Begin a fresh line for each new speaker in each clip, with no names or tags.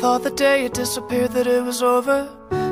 Thought the day you disappeared that it was over.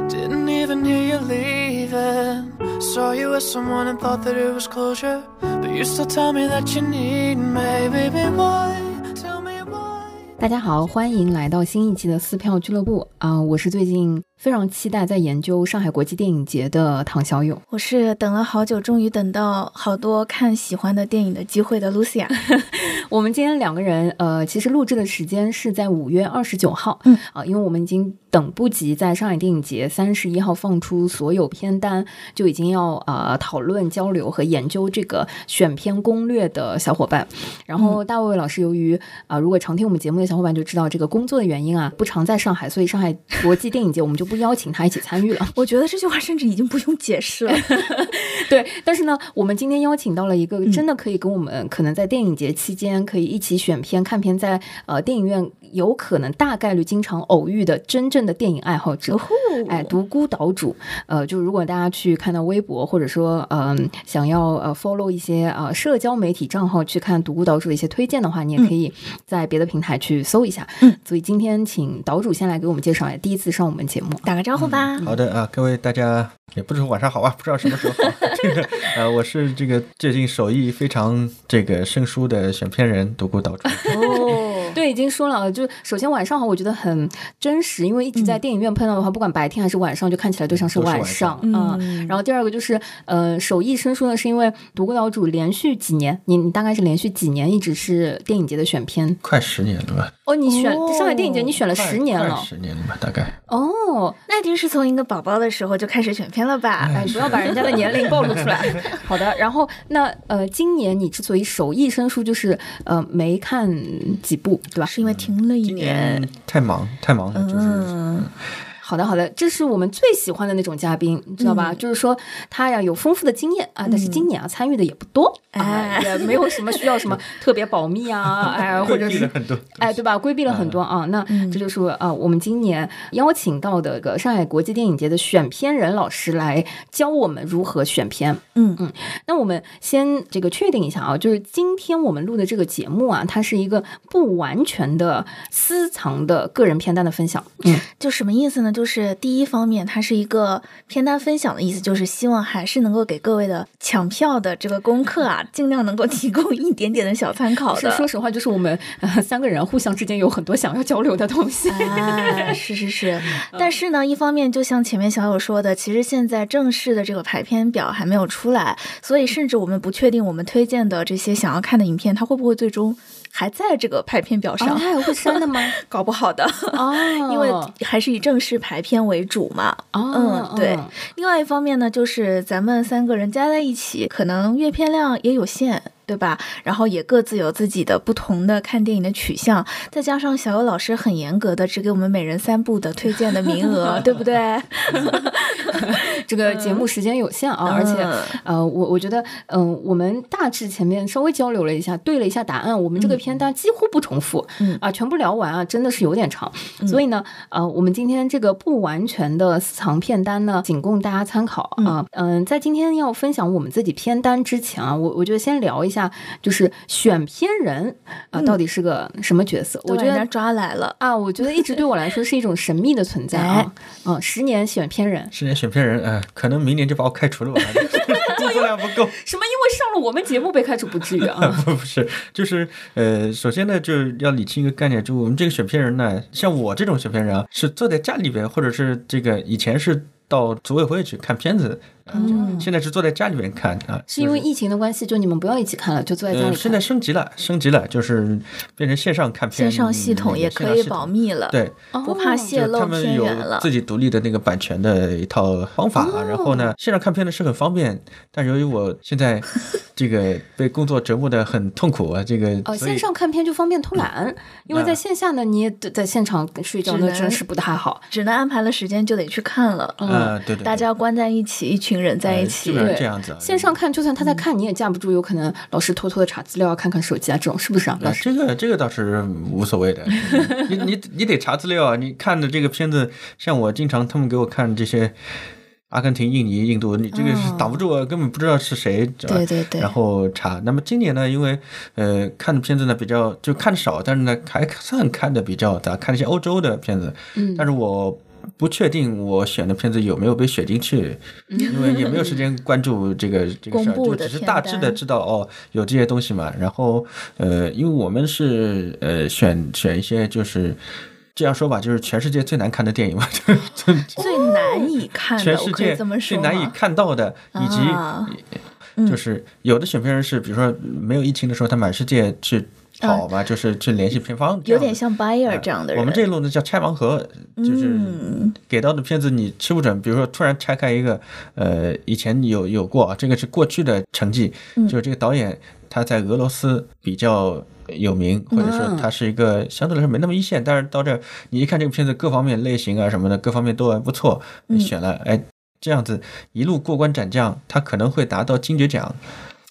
Didn't even hear you leaving. Saw you with someone and thought that it was closure. But you still tell me that you need me, baby. Why? Tell me why.
大家好，欢迎来到新一期的撕票俱乐部啊、我是最近 非常期待在研究上海国际电影节的唐小勇。
我是等了好久，终于等到好多看喜欢的电影的机会的 Lucia。
我们今天两个人，呃，其实录制的时间是在五月二十九号，
嗯
啊、因为我们已经等不及在上海电影节三十一号放出所有片单，就已经要呃讨论、交流和研究这个选片攻略的小伙伴。然后大卫老师由于啊、如果常听我们节目的小伙伴就知道这个工作的原因啊，不常在上海，所以上海国际电影节我们就不邀请他一起参与了。
我觉得这句话甚至已经不用解释了。
对，但是呢，我们今天邀请到了一个真的可以跟我们可能在电影节期间可以一起选片、看片在，呃电影院有可能大概率经常偶遇的真正的电影爱好者。哎，独孤岛主，呃，就如果大家去看到微博，或者说嗯、想要呃 follow 一些呃社交媒体账号去看独孤岛主的一些推荐的话，你也可以在别的平台去搜一下。
嗯，
所以今天请岛主先来给我们介绍，一下，第一次上我们节目。
打个招呼吧。
好的啊，各位大家也不是说晚上好啊，不知道什么时候好。这 个 呃，我是这个最近手艺非常这个生疏的选片人独孤岛主。
哦，
对，已经说了，就首先晚上好，我觉得很真实，因为一直在电影院碰到的话，不管白天还是晚上，就看起来都像是
晚
晚上
上
啊、
嗯
然后第二个就是，呃，手艺生疏呢，是因为独孤岛主连续几年，你你大概是连续几年一直是电影节的选片
快十年了吧？
哦，你选、
哦
上海电影节，你选了十年了
十年了吧？大概。
哦，
那一定是从一个宝宝的时候就开始选片了吧？
哎，不要把人家的年龄暴露出来。好的，然后那呃，今年你之所以手艺生疏，就是呃没看几部，对吧？
是因为停了一年
年。太忙太忙了，就是
嗯，
好的，好的，这是我们最喜欢的那种嘉宾，你知道吧？
嗯
就是说他呀有丰富的经验啊，但是今年啊参与的也不多，啊，
哎
也没有什么需要什么 特别保密啊，哎，或者是
很多。
哎，对吧？规避了很多啊。那
嗯
这就是啊、我们今年邀请到的个上海国际电影节的选片人老师来教我们如何选片。
嗯
嗯。那我们先这个确定一下啊，就是今天我们录的这个节目啊，它是一个不完全的私藏的个人片单的分享。嗯，
就什么意思呢？就是第一方面，它是一个片单分享的意思，就是希望还是能够给各位的抢票的这个功课啊，尽量能够提供一点点的小参考
是
的。
说实话，就是我们、呃、三个人互相之间有很多想要交流的东西。
哎，是是是，但是呢，一方面就像前面小友说的，其实现在正式的这个排片表还没有出来，所以甚至我们不确定我们推荐的这些想要看的影片，它会不会最终还在这个排片表
啊，
上，
他还会删的吗？
搞不好的，
哦，
因为还是以正式排片为主嘛。
哦，
嗯对
嗯
另外一方面呢，就是咱们三个人加在一起，可能阅片量也有限。对吧？然后也各自有自己的不同的看电影的取向，再加上小游老师很严格的只给我们每人三部的推荐的名额，对不对？
这个节目时间有限啊，而且
嗯
呃，我我觉得，嗯、我们大致前面稍微交流了一下，对了一下答案，我们这个片单几乎不重复，
嗯。
啊，全部聊完啊，真的是有点长，所以呢，呃，我们今天这个不完全的私藏片单呢，仅供大家参考啊，嗯、在今天要分享我们自己片单之前啊，我我觉得先聊一下，就是选片人啊、到底是个什么角色？我觉得
人家抓来了。
啊，我觉得一直对我来说是一种神秘的存在啊，嗯、十年选片人。
十年选片人，呃，可能明年就把我开除了吧，工作量不够。
什么？因为上了我们节目被开除不至于啊？
不不是，就是呃，首先呢，就是要理清一个概念，就我们这个选片人呢，像我这种选片人啊，是坐在家里边，或者是这个以前是到组委会去看片子，啊
嗯。
现在是坐在家里边看啊，
是因为疫情的关系，就你们不要一起看了，就坐在家里
呃，现在升级了，升级了，就是变成线上看片，
线上系统也可以保密了，
对，
不怕泄
就是
露
他们有
片源了
自。己独立的那个版权的一套方法，
哦
然后呢，线上看片呢是很方便，但由于我现在这个被工作折磨的很痛苦啊，这个哦，
线上看片就方便偷懒，因为在线下呢，你也得在现场睡觉，那真是不太好。
只能安排了时间就得去看了，
嗯，对对对，
大家关在一起，一群人在一
呃
起
基，本上
对
这样子啊。
线上看，就算他在看，你也架不住，有可能老师偷偷的查资料啊，看看手机啊，这种是不是啊？老
啊，
师，
这个这个倒是无所谓的，你你你得查资料啊！你看的这个片子，像我经常他们给我看这些阿根廷、印尼、印度，你这个是挡不住啊，根本不知道是谁，对
对对对
然后查。那么今年呢，因为呃看的片子呢比较就看的少，但是呢还算看的比较杂，看一些欧洲的片子。
嗯
但是我不确定我选的片子有没有被选进去，因为也没有时间关注这个 这个事儿，就只是大致的知道哦有这些东西嘛。然后呃，因为我们是呃选选一些就是。这样说吧，就是全世界最难看的电影嘛，
最难以看的，
全世界最难以看到的，以及就是有的选片人是，比如说没有疫情的时候，他满世界去跑嘛，就是去联系片方，
有点像 buyer 这样的人。
我们这一路呢叫拆盲盒，就是
嗯
给到的片子你吃不准。比如说突然拆开一个，呃，以前有有过啊，这个是过去的成绩，
嗯
就是这个导演他在俄罗斯比较有名，或者说他是一个相对来说没那么一线，但是到这儿你一看这个片子各方面类型啊什么的，各方面都还不错，你选了，哎。这样子一路过关斩将，他可能会达到金爵奖，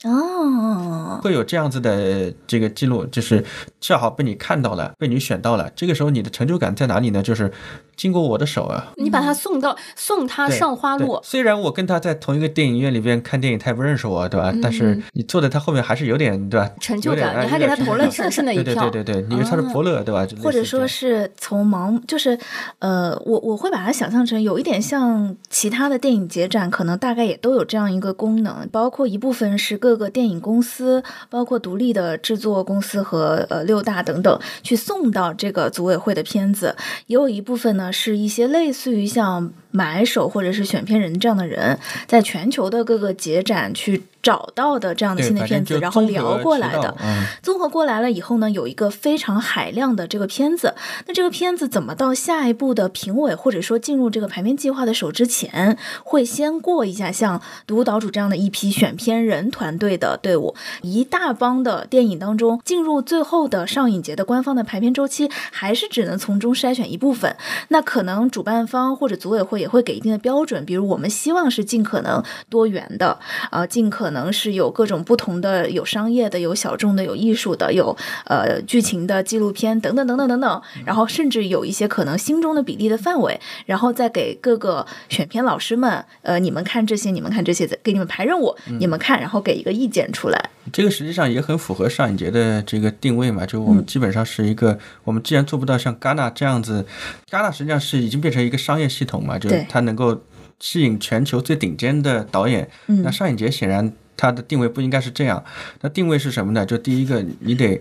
哦，
会有这样子的这个记录，就是恰好被你看到了，被你选到了。这个时候你的成就感在哪里呢？就是经过我的手啊，
你把他送到送他上花路，
虽然我跟他在同一个电影院里边看电影，他也不认识我，对吧？但是你坐在他后面还是有点，对吧？
嗯成就感，你还给他投了神圣的一票，
对对对对，你以为他是伯乐，对吧？
或者说是从盲，就是呃，我我会把它想象成有一点像其他的电影节展，可能大概也都有这样一个功能，包括一部分是各个电影公司，包括独立的制作公司和呃六大等等去送到这个组委会的片子，也有一部分呢是一些类似于像买手或者是选片人这样的人，在全球的各个节展去找到的这样的新的片子，然后聊过来的。
嗯，
综合过来了以后呢，有一个非常海量的这个片子。那这个片子怎么到下一步的评委或者说进入这个排片计划的手之前，会先过一下像独岛主这样的一批选片人团队的队伍，一大帮的电影当中进入最后的上影节的官方的排片周期，还是只能从中筛选一部分。那可能主办方或者组委会也会给一定的标准，比如我们希望是尽可能多元的，呃，尽可能是有各种不同的，有商业的，有小众的，有艺术的，有呃剧情的纪录片等等等等等等，然后甚至有一些可能心中的比例的范围，然后再给各个选片老师们，呃，你们看这些，你们看这些，给你们排任务，你们看，然后给一个意见出来。
这个实际上也很符合上影节的这个定位嘛，就我
嗯。
们基本上是一个，我们既然做不到像戛纳这样子，戛纳实际上是已经变成一个商业系统嘛，就是
对
它能够吸引全球最顶尖的导演。
嗯
那上影节显然它的定位不应该是这样，那定位是什么呢？就第一个，你得。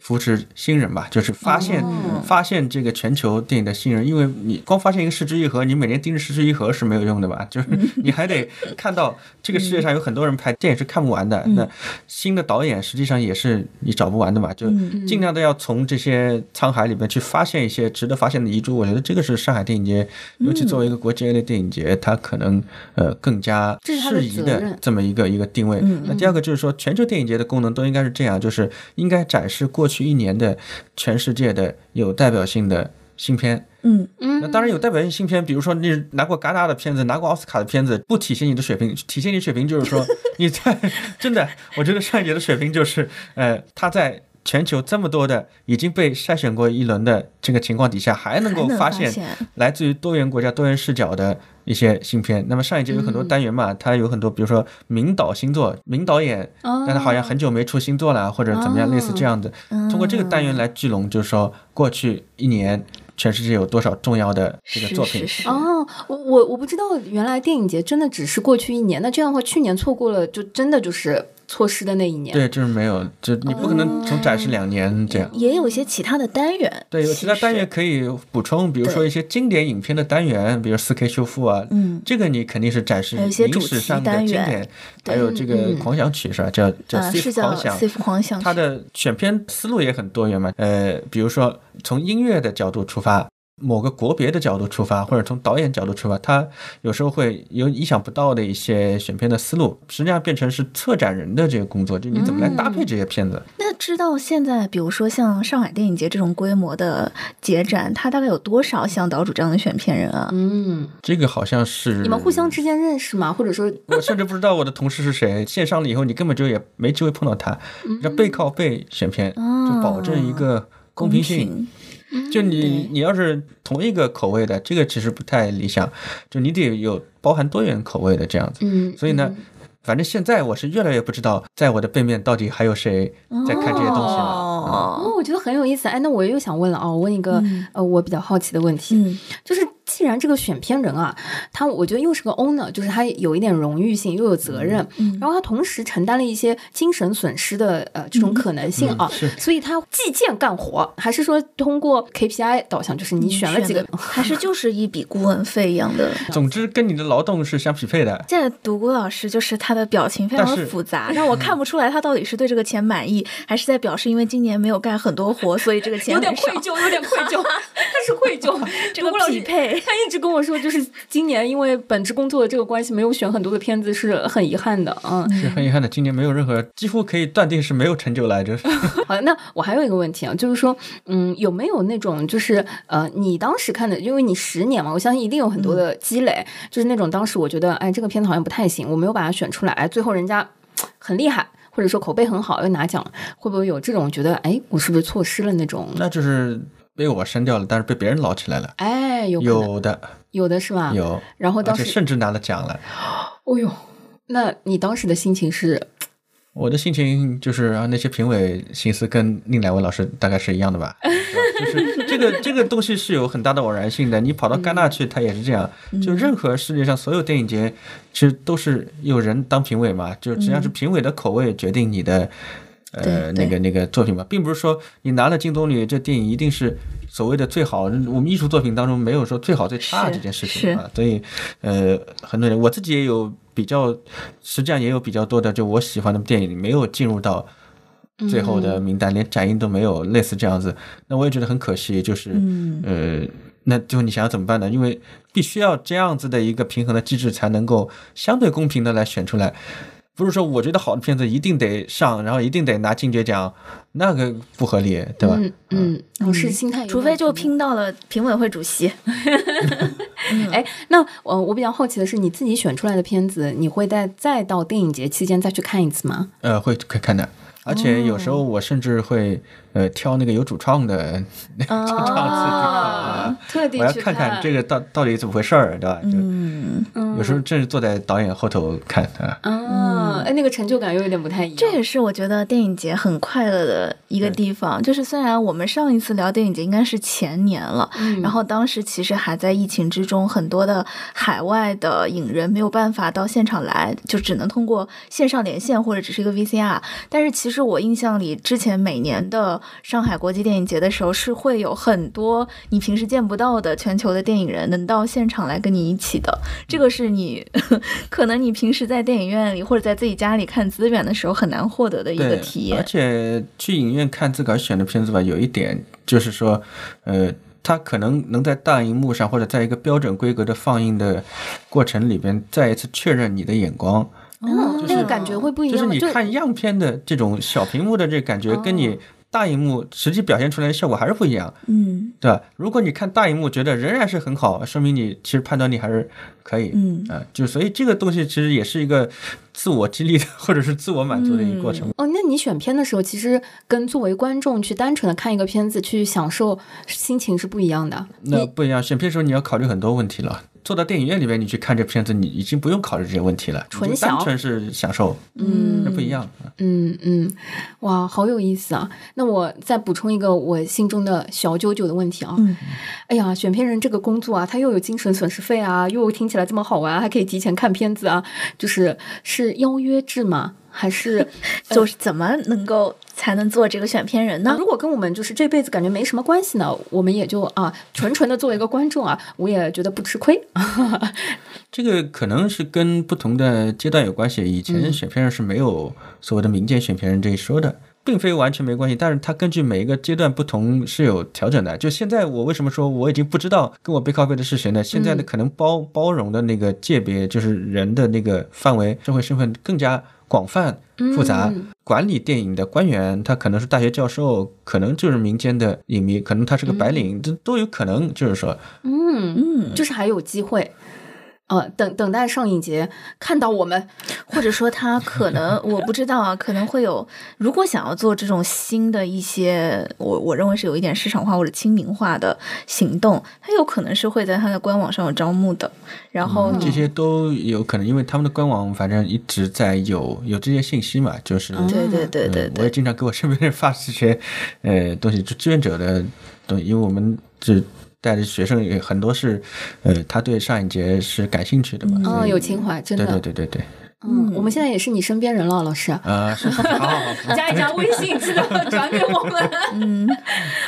扶持新人吧，就是发现、
哦
发现这个全球电影的新人，因为你光发现一个失之愈合，你每年盯着失之愈合是没有用的吧？就是你还得看到这个世界上有很多人拍电影是看不完的，那新的导演实际上也是你找不完的嘛，就尽量的要从这些沧海里面去发现一些值得发现的遗珠。我觉得这个是上海电影节，尤其作为一个国际类电影节，它可能呃更加适宜的这么一个一个定位。那第二个就是说，全球电影节的功能都应该是这样，就是应该展示过去一年的全世界的有代表性的新片。
嗯嗯
那当然有代表性新片，比如说你拿过戛纳的片子，拿过奥斯卡的片子，不体现你的水平，体现你水平就是说你在 真的，我觉得上一节的水平就是，呃，他在。全球这么多的已经被筛选过一轮的这个情况底下，还能够
发
发现
现
来自于多元国家、多元视角的一些新片。那么上一届有很多单元嘛，它有很多，比如说名导新作、名导演，
哦
但他好像很久没出新作了，或者怎么样，类似这样的。通过这个单元来聚拢，就是说过去一年全世界有多少重要的这个作品。
是是是
哦，我我我不知道，原来电影节真的只是过去一年，那这样的话，去年错过了，就真的就是错失的那一年。
对，就是没有，就你不可能从展示两年这样。
也有一些其他的单元，
对，有其他单元可以补充，比如说一些经典影片的单元，比如四 K 修复啊，
嗯，
这个你肯定是展示
一些
影史上的经典，还
对
有这个
嗯。
狂想曲是吧？叫叫
呃
，Thief
是叫
狂想
，Thief 狂想曲，
它的选片思路也很多元嘛。呃，比如说从音乐的角度出发，某个国别的角度出发，或者从导演角度出发，他有时候会有意想不到的一些选片的思路，实际上变成是策展人的这个工作，就你怎么来搭配这些片子。
那知道现在，比如说像上海电影节这种规模的节展，它大概有多少像岛主这样的选片人啊？
嗯，
这个好像是
你们互相之间认识吗？或者说，
我甚至不知道我的同事是谁，线上了以后你根本就也没机会碰到他，要背靠背选片，就保证一个公平性。就你你要是同一个口味的，这个其实不太理想，就你得有包含多元口味的这样子。
嗯，
所以呢，反正现在我是越来越不知道，在我的背面到底还有谁在看这些东西了。
哦。
哦，我觉得很有意思。哎，那我又想问了啊，我问一个、呃我比较好奇的问题，
嗯。
就是既然这个选片人啊，他我觉得又是个 owner，就是他有一点荣誉性，又有责任，
嗯
然后他同时承担了一些精神损失的呃这种可能性啊，
嗯
所以他计件干活，还是说通过 KPI 导向，就是你选了几个，
还是就是一笔顾问费一样的。
总之，跟你的劳动是相匹配的。
现在独孤老师就是他的表情非常的复杂，让我看不出来他到底是对这个钱满意，还是在表示因为今年没有干很多活，所以这个钱
有点愧疚，有点愧疚，他是愧疚。
这个匹配
他一直跟我说，就是今年因为本职工作的这个关系，没有选很多的片子，是很遗憾的。嗯，
是很遗憾的，今年没有任何，几乎可以断定是没有成就来着。
好，那我还有一个问题啊，就是说，嗯，有没有那种就是呃，你当时看的，因为你十年嘛，我相信一定有很多的积累，就是那种当时我觉得，哎，这个片子好像不太行，我没有把它选出来，哎，最后人家很厉害。或者说口碑很好，又拿奖了，会不会有这种觉得，哎，我是不是错失了那种？
那就是被我删掉了，但是被别人捞起来了。
哎，有
有的，
有的是吧？。
有，
然后当时，
甚至拿了奖了。
哦呦，那你当时的心情是？
我的心情就是啊，那些评委心思跟另两位老师大概是一样的吧，吧就是这个这个东西是有很大的偶然性的。你跑到戛纳去，他也是这样。就任何世界上所有电影节，其实都是有人当评委嘛，就实际上是评委的口味决定你的。呃，那个那个作品吧，并不是说你拿了金棕榈，这电影一定是所谓的最好。我们艺术作品当中没有说最好最差这件事情啊，所以呃，很多人我自己也有比较，实际上也有比较多的，就我喜欢的电影没有进入到最后的名单，连展映都没有，类似这样子，那我也觉得很可惜，就是、呃，那最后你想要怎么办呢？因为必须要这样子的一个平衡的机制，才能够相对公平的来选出来。不是说我觉得好的片子一定得上，然后一定得拿金爵奖，那个不合理，对吧？
嗯嗯，我是心态
除非就拼到了评委会主席。
哎，那我，我比较好奇的是，你自己选出来的片子，你会在再到电影节期间再去看一次吗？
呃，会会看的。而且有时候我甚至会呃挑那个有主创的 主创自己看啊，
特地去
我要看看这个到到底怎么回事儿，对吧？就
嗯，
有时候正是坐在导演后头看啊。
啊，哎，那个成就感又有点不太一样。
这也是我觉得电影节很快乐的一个地方。就是虽然我们上一次聊电影节应该是前年了，
嗯
然后当时其实还在疫情之中，很多的海外的影人没有办法到现场来，就只能通过线上连线或者只是一个 VCR。但是其实我印象里，之前每年的上海国际电影节的时候，是会有很多你平时见不到的全球的电影人能到现场来跟你一起的。这个是你 可能你平时在电影院里或者在自己家里看资源的时候很难获得的一个，体验。
而且去影院看自个儿选的片子吧，有一点就是说，呃，它可能能在大荧幕上或者在一个标准规格的放映的过程里边，再一次确认你的眼光。
哦，那个感觉会不一样
就是
样。
你看样片的这种小屏幕的这感觉，跟你大荧幕实际表现出来的效果还是不一样，
嗯
对吧？如果你看大荧幕觉得仍然是很好，说明你其实判断力还是可以。
嗯
啊，就所以这个东西其实也是一个自我激励的，或者是自我满足的一个过程。
哦，那你选片的时候，其实跟作为观众去单纯的看一个片子去享受心情是不一样的。
那不一样，选片的时候你要考虑很多问题了。坐到电影院里面，你去看这片子，你已经不用考虑这些问题了，
纯
你就单
享
纯是享受，
嗯
那不一样。
嗯嗯，哇，好有意思啊！那我再补充一个我心中的小九九的问题啊。
嗯
哎呀，选片人这个工作啊，他又有精神损失费啊，又听起来这么好玩，还可以提前看片子啊，就是是邀约制吗？还是
就是怎么能够才能做这个选片人呢？
如果跟我们就是这辈子感觉没什么关系呢，我们也就啊纯纯的作为一个观众啊，我也觉得不吃亏。
这个可能是跟不同的阶段有关系。以前选片人是没有所谓的民间选片人这一说的，并非完全没关系，但是它根据每一个阶段不同是有调整的。就现在我为什么说我已经不知道跟我背靠背的是谁呢？现在的可能包包容的那个界别，就是人的那个范围、社会身份更加广泛复杂。管理电影的官员，他可能是大学教授，可能就是民间的影迷，可能他是个白领，这都有可能。就是说，
嗯，
嗯，
就是还有机会。呃，等等待上影节看到我们，
或者说他可能我不知道啊，可能会有，如果想要做这种新的一些，我我认为是有一点市场化或者亲民化的行动，他有可能是会在他的官网上有招募的，然后
这些都有可能，因为他们的官网反正一直在有有这些信息嘛，就是
对对对对
嗯我也，经常给我身边人发这些呃东西，就志愿者的东西，因为我们这带着学生也很多是，呃，他对上一节是感兴趣的嘛，
嗯，有情怀，真的，
对对对对，
嗯，我们现在也是你身边人了，老师。
啊，是，好好好，
加一加微信，记得转给我们。
嗯，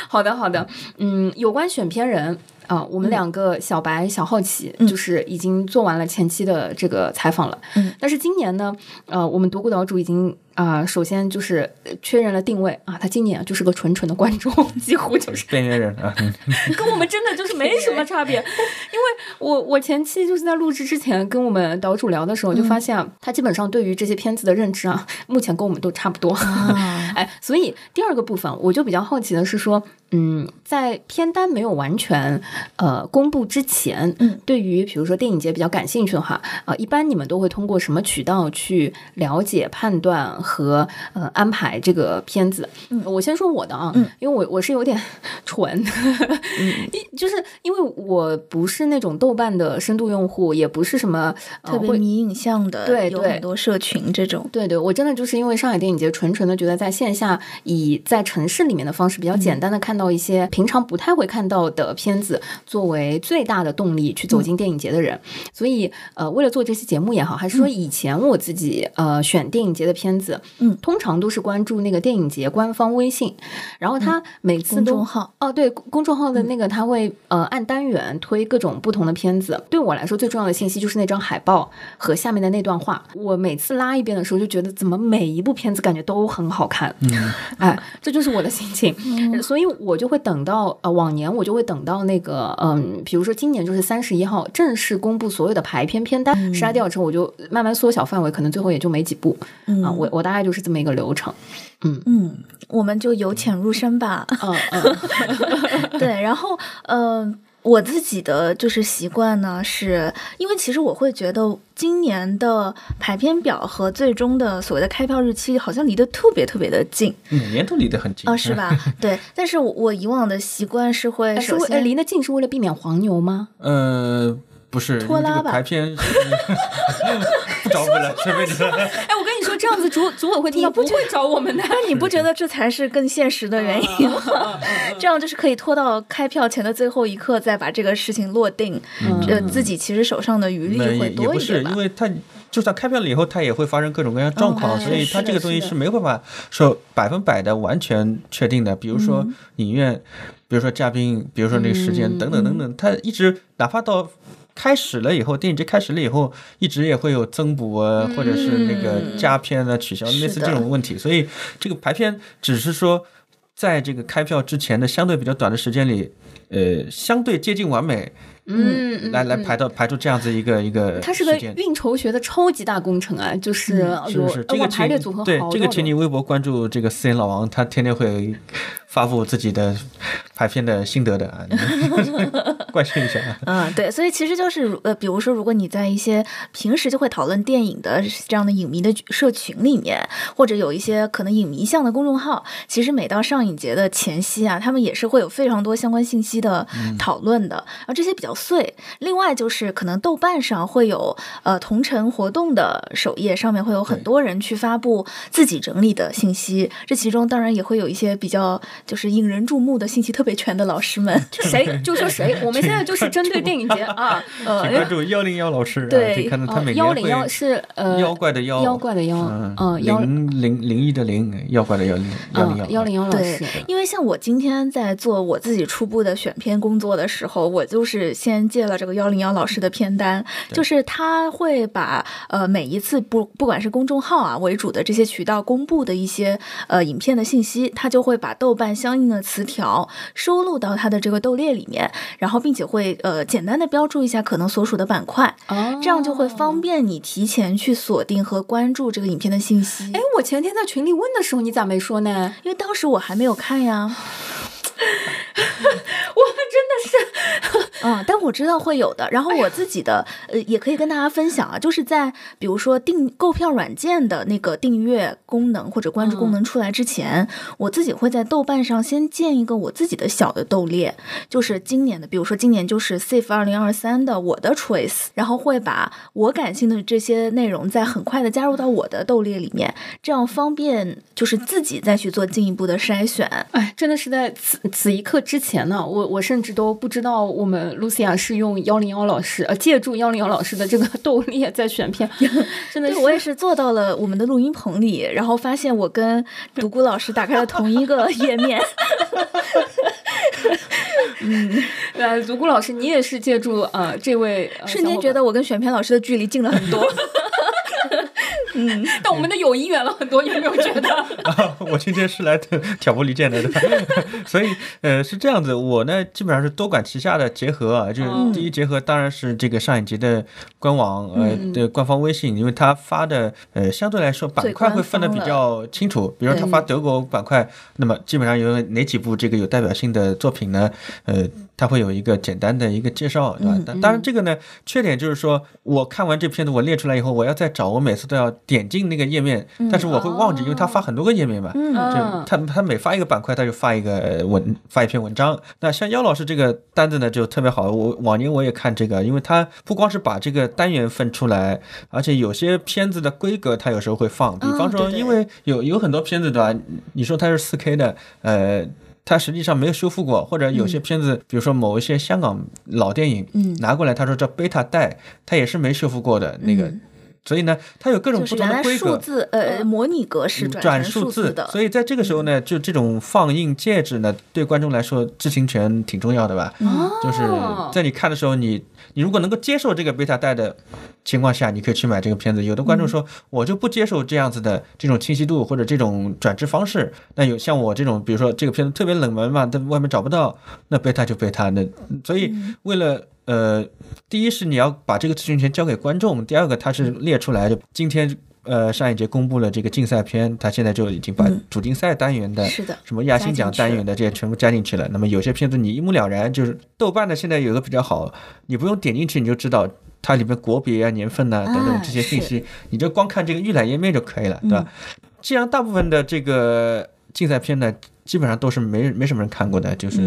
好的，好的。嗯，有关选片人啊、我们两个小白、小好奇，
嗯
就是已经做完了前期的这个采访了。
嗯，
但是今年呢，呃，我们独孤岛主已经啊、首先就是呃确认了定位啊，他今年就是个纯纯的观众，几乎就是
边缘人啊，嗯
跟我们真的就是没什么差别。因为我我前期就是在录制之前跟我们岛主聊的时候，就发现啊他基本上对于这些片子的认知啊，目前跟我们都差不多。
啊，
哎，所以第二个部分，我就比较好奇的是说，嗯，在片单没有完全呃公布之前，
嗯，
对于比如说电影节比较感兴趣的话，呃，一般你们都会通过什么渠道去了解、判断和呃安排这个片子？
嗯。
我先说我的啊，
嗯
因为我我是有点 蠢，一就是因为我不是那种豆瓣的深度用户，也不是什么、呃、
特别迷影像的，
对对
有很多社群这种，
对对，我真的就是因为上海电影节，纯纯的觉得在线下以在城市里面的方式比较简单的看到一些平常不太会看到的片子，作为最大的动力去走进电影节的人。所以呃，为了做这期节目也好，还是说以前我自己呃选电影节的片子，
嗯
通常都是关注那个电影节官方微信，然后他每次
公
都
众号，
哦，对，公公众号的那个他会、呃按单元推各种不同的片子。对我来说，最重要的信息就是那张海报和下面的那段话。我每次拉一遍的时候，就觉得怎么每一部片子感觉都很好看，
嗯，
哎，这就是我的心情。所以我就会等到呃往年我就会等到那个嗯，比如说今年就是三十一号正式公布所有的排片片单，杀掉之后，我就慢慢缩小范围，可能最后也就没几部、
嗯
啊。我我大概就是这么一个流程。
嗯嗯，我们就由浅入深吧。
嗯嗯
对，然后呃，我自己的就是习惯呢，是因为其实我会觉得今年的排片表和最终的所谓的开票日期好像离得特别特别的近
每年都离得很近
哦，是？吧？对，但是我我以往的习惯是会
哎是为呃
首先
离得近是为了避免黄牛吗？
呃，不是，
拖拉吧
排片不找 不了，随便你说。
哎，我跟你说，这样子组组委会听到不会找我们的。
那你不觉得这才是更现实的原因吗？这样就是可以拖到开票前的最后一刻再把这个事情落定，呃，自己其实手上的余力会
也也不是，
多一点吧
因。为他就算开票了以后，他也会发生各种各样状况，
哦
所以
是的
它这个东西
是
没有办法说百分百的完全确定的。比如说
嗯
影院，比如说嘉宾，比如说那个时间
嗯
等等等等，他一直哪怕到。开始了以后，电影节开始了以后，一直也会有增补啊，或者是那个
嗯
加片啊、取消，类似这种问题。所以这个排片只是说，在这个开票之前的相对比较短的时间里，呃，相对接近完美，
嗯，
来来
嗯
排到排出这样子一个一个
它是个。运筹学的超级大工程啊，就是有
是是，这个
排列组合好
对这个，请你微博关注这个四眼老王，他天天会发布自己的排片的心得的啊，你关心一下啊。
嗯，对，所以其实就是呃，比如说，如果你在一些平时就会讨论电影的这样的影迷的社群里面，或者有一些可能影迷向的公众号，其实每到上影节的前夕啊，他们也是会有非常多相关信息的讨论的，然后这些比较碎。另外就是可能豆瓣上会有呃同城活动的首页上面会有很多人去发布自己整理的信息，这其中当然也会有一些比较就是引人注目的信息特别全的老师们。
就谁就说谁，我们现在就是针对电影节啊，呃，
关注幺零幺老师啊，
对
可以看到他
哦
每
幺零幺是呃
妖怪的妖，
妖怪的妖，
嗯
嗯幺
灵灵灵异的灵，妖怪的妖，幺零
嗯
幺
幺零幺老师，，
因为像我今天在做我自己初步的选片工作的时候，我就是先借了这个幺零幺老师的片单，就是他会把呃每一次不不管是公众号啊为主的这些渠道公布的一些呃影片的信息，他就会把豆瓣相应的词条收录到它的这个豆列里面，然后并且会呃简单的标注一下可能所属的板块，
哦
这样就会方。便你提前去锁定和关注这个影片的信息。
哎，我前天在群里问的时候，你咋没说呢？
因为当时我还没有看呀。
我们真的是
嗯，但我知道会有的。然后我自己的呃，也可以跟大家分享啊，就是在比如说订购票软件的那个订阅功能或者关注功能出来之前，我自己会在豆瓣上先建一个我自己的小的豆列，就是今年的，比如说今年就是 Safe 二零二三的我的 Choice，然后会把我感兴趣的这些内容再很快的加入到我的豆列里面，这样方便就是自己再去做进一步的筛选。
哎，真的是在此此一刻之前呢，我我甚至都不知道我们露西亚是用幺零幺老师呃借助幺零幺老师的这个 豆列在选片，真的
对我也是坐到了我们的录音棚里，然后发现我跟独孤老师打开了同一个页面。
嗯，呃，独孤老师，你也是借助呃这位、呃、
瞬间觉得我跟选片老师的距离近了很多。
嗯，但我们的友谊远了很多，有没有觉得？
啊，我今天是来挑拨离间的，所以呃是这样子，我呢基本上是多管齐下的结合啊，就是第一结合当然是这个上影节的官网呃的官方微信，因为他发的呃相对。来说板块会分的比较清楚，比如他发德国板块，那么基本上有哪几部这个有代表性的作品呢？呃，他会有一个简单的一个介绍，对。吧？但当然这个呢缺点就是说我看完这片子我列出来以后，我要再找，我每次都要。点进那个页面，但是我会忘记，因为他发很多个页面嘛，
嗯，
就他他每发一个板块，他就发一个文发一篇文章。那像妖老师这个单子呢，就特别好。我往年我也看这个，因为他不光是把这个单元分出来，而且有些片子的规格他有时候会放。比方说，因为有有很多片子对吧？你说它是四 K 的，呃，它实际上没有修复过，或者有些片子，比如说某一些香港老电影，
嗯，
拿过来，他说叫贝塔带，它也是没修复过的那个。所以呢，它有各种不同的规格，
数字呃模拟格式
转
数
字
的。
所以在这个时候呢，就这种放映介质呢，对观众来说知情权挺重要的吧？
哦，
就是在你看的时候，你你如果能够接受这个贝塔带的情况下，你可以去买这个片子。有的观众说，我就不接受这样子的这种清晰度或者这种转制方式。那有像我这种，比如说这个片子特别冷门嘛，在外面找不到，那贝塔就贝塔。那所以为了。呃，第一是你要把这个咨询权交给观众，第二个它是列出来，就今天呃上一节公布了这个竞赛片，它现在就已经把主竞赛单元的，
是的，
什么亚星奖单元的这些全部加进去了。那么有些片子你一目了然，就是豆瓣的现在有个比较好，你不用点进去你就知道它里面国别啊、年份呐等等这些信息，你就光看这个预览页面就可以了，对吧？既然大部分的这个竞赛片呢。基本上都是没没什么人看过的，就是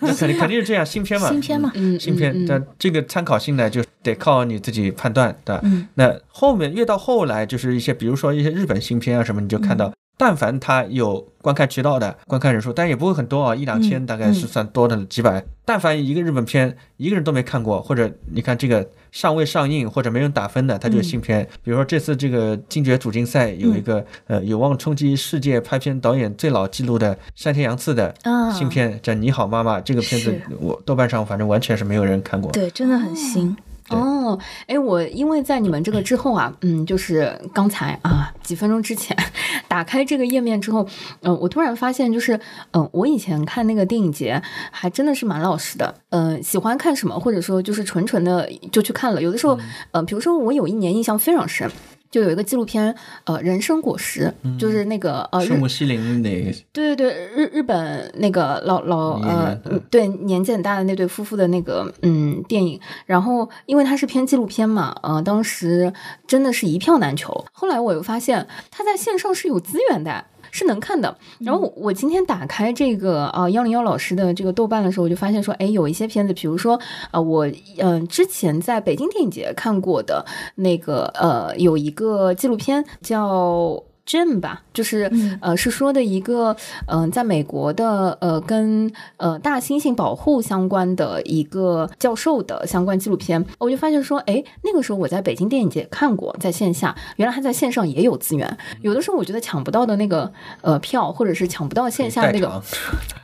那肯定 肯定是这样，新片嘛，
新片嘛，
新片，但这个参考性呢，就得靠你自己判断，对吧？
嗯，
那后面越到后来，就是一些比如说一些日本新片啊什么，你就看到。但凡它有观看渠道的观看人数，但也不会很多啊，一两千大概是算多的几百。但凡一个日本片一个人都没看过，或者你看这个尚未上映或者没人打分的，它就是新片。比如说这次这个金爵主竞赛有一个呃有望冲击世界拍片导演最老纪录的山田洋次的新片叫《你好妈妈》。这个片子我豆瓣上反正完全是没有人看过，
对，真的很新。
哦，哎，我因为在你们这个之后啊，嗯，就是刚才啊几分钟之前打开这个页面之后，嗯，我突然发现，就是嗯，我以前看那个电影节还真的是蛮老实的，嗯，喜欢看什么，或者说就是纯纯的就去看了。有的时候，嗯，比如说我有一年印象非常深。就有一个纪录片，呃，人生果实，就是那个呃，
树木西林那个，
对对对，日日本那个老老呃，对年纪很大的那对夫妇的那个嗯电影，然后因为它是偏纪录片嘛，呃，当时真的是一票难求。后来我又发现，它在线上是有资源的。是能看的。然后我今天打开这个啊幺零幺老师的这个豆瓣的时候，我就发现说，哎，有一些片子，比如说啊，我嗯之前在北京电影节看过的那个呃，有一个纪录片叫。Jim 吧，就是呃，是说的一个嗯，在美国的呃，跟呃大猩猩保护相关的一个教授的相关纪录片，我就发现说，哎，那个时候我在北京电影节看过，在线下，原来他在线上也有资源。有的时候我觉得抢不到的那个呃票，或者是抢不到线下那个，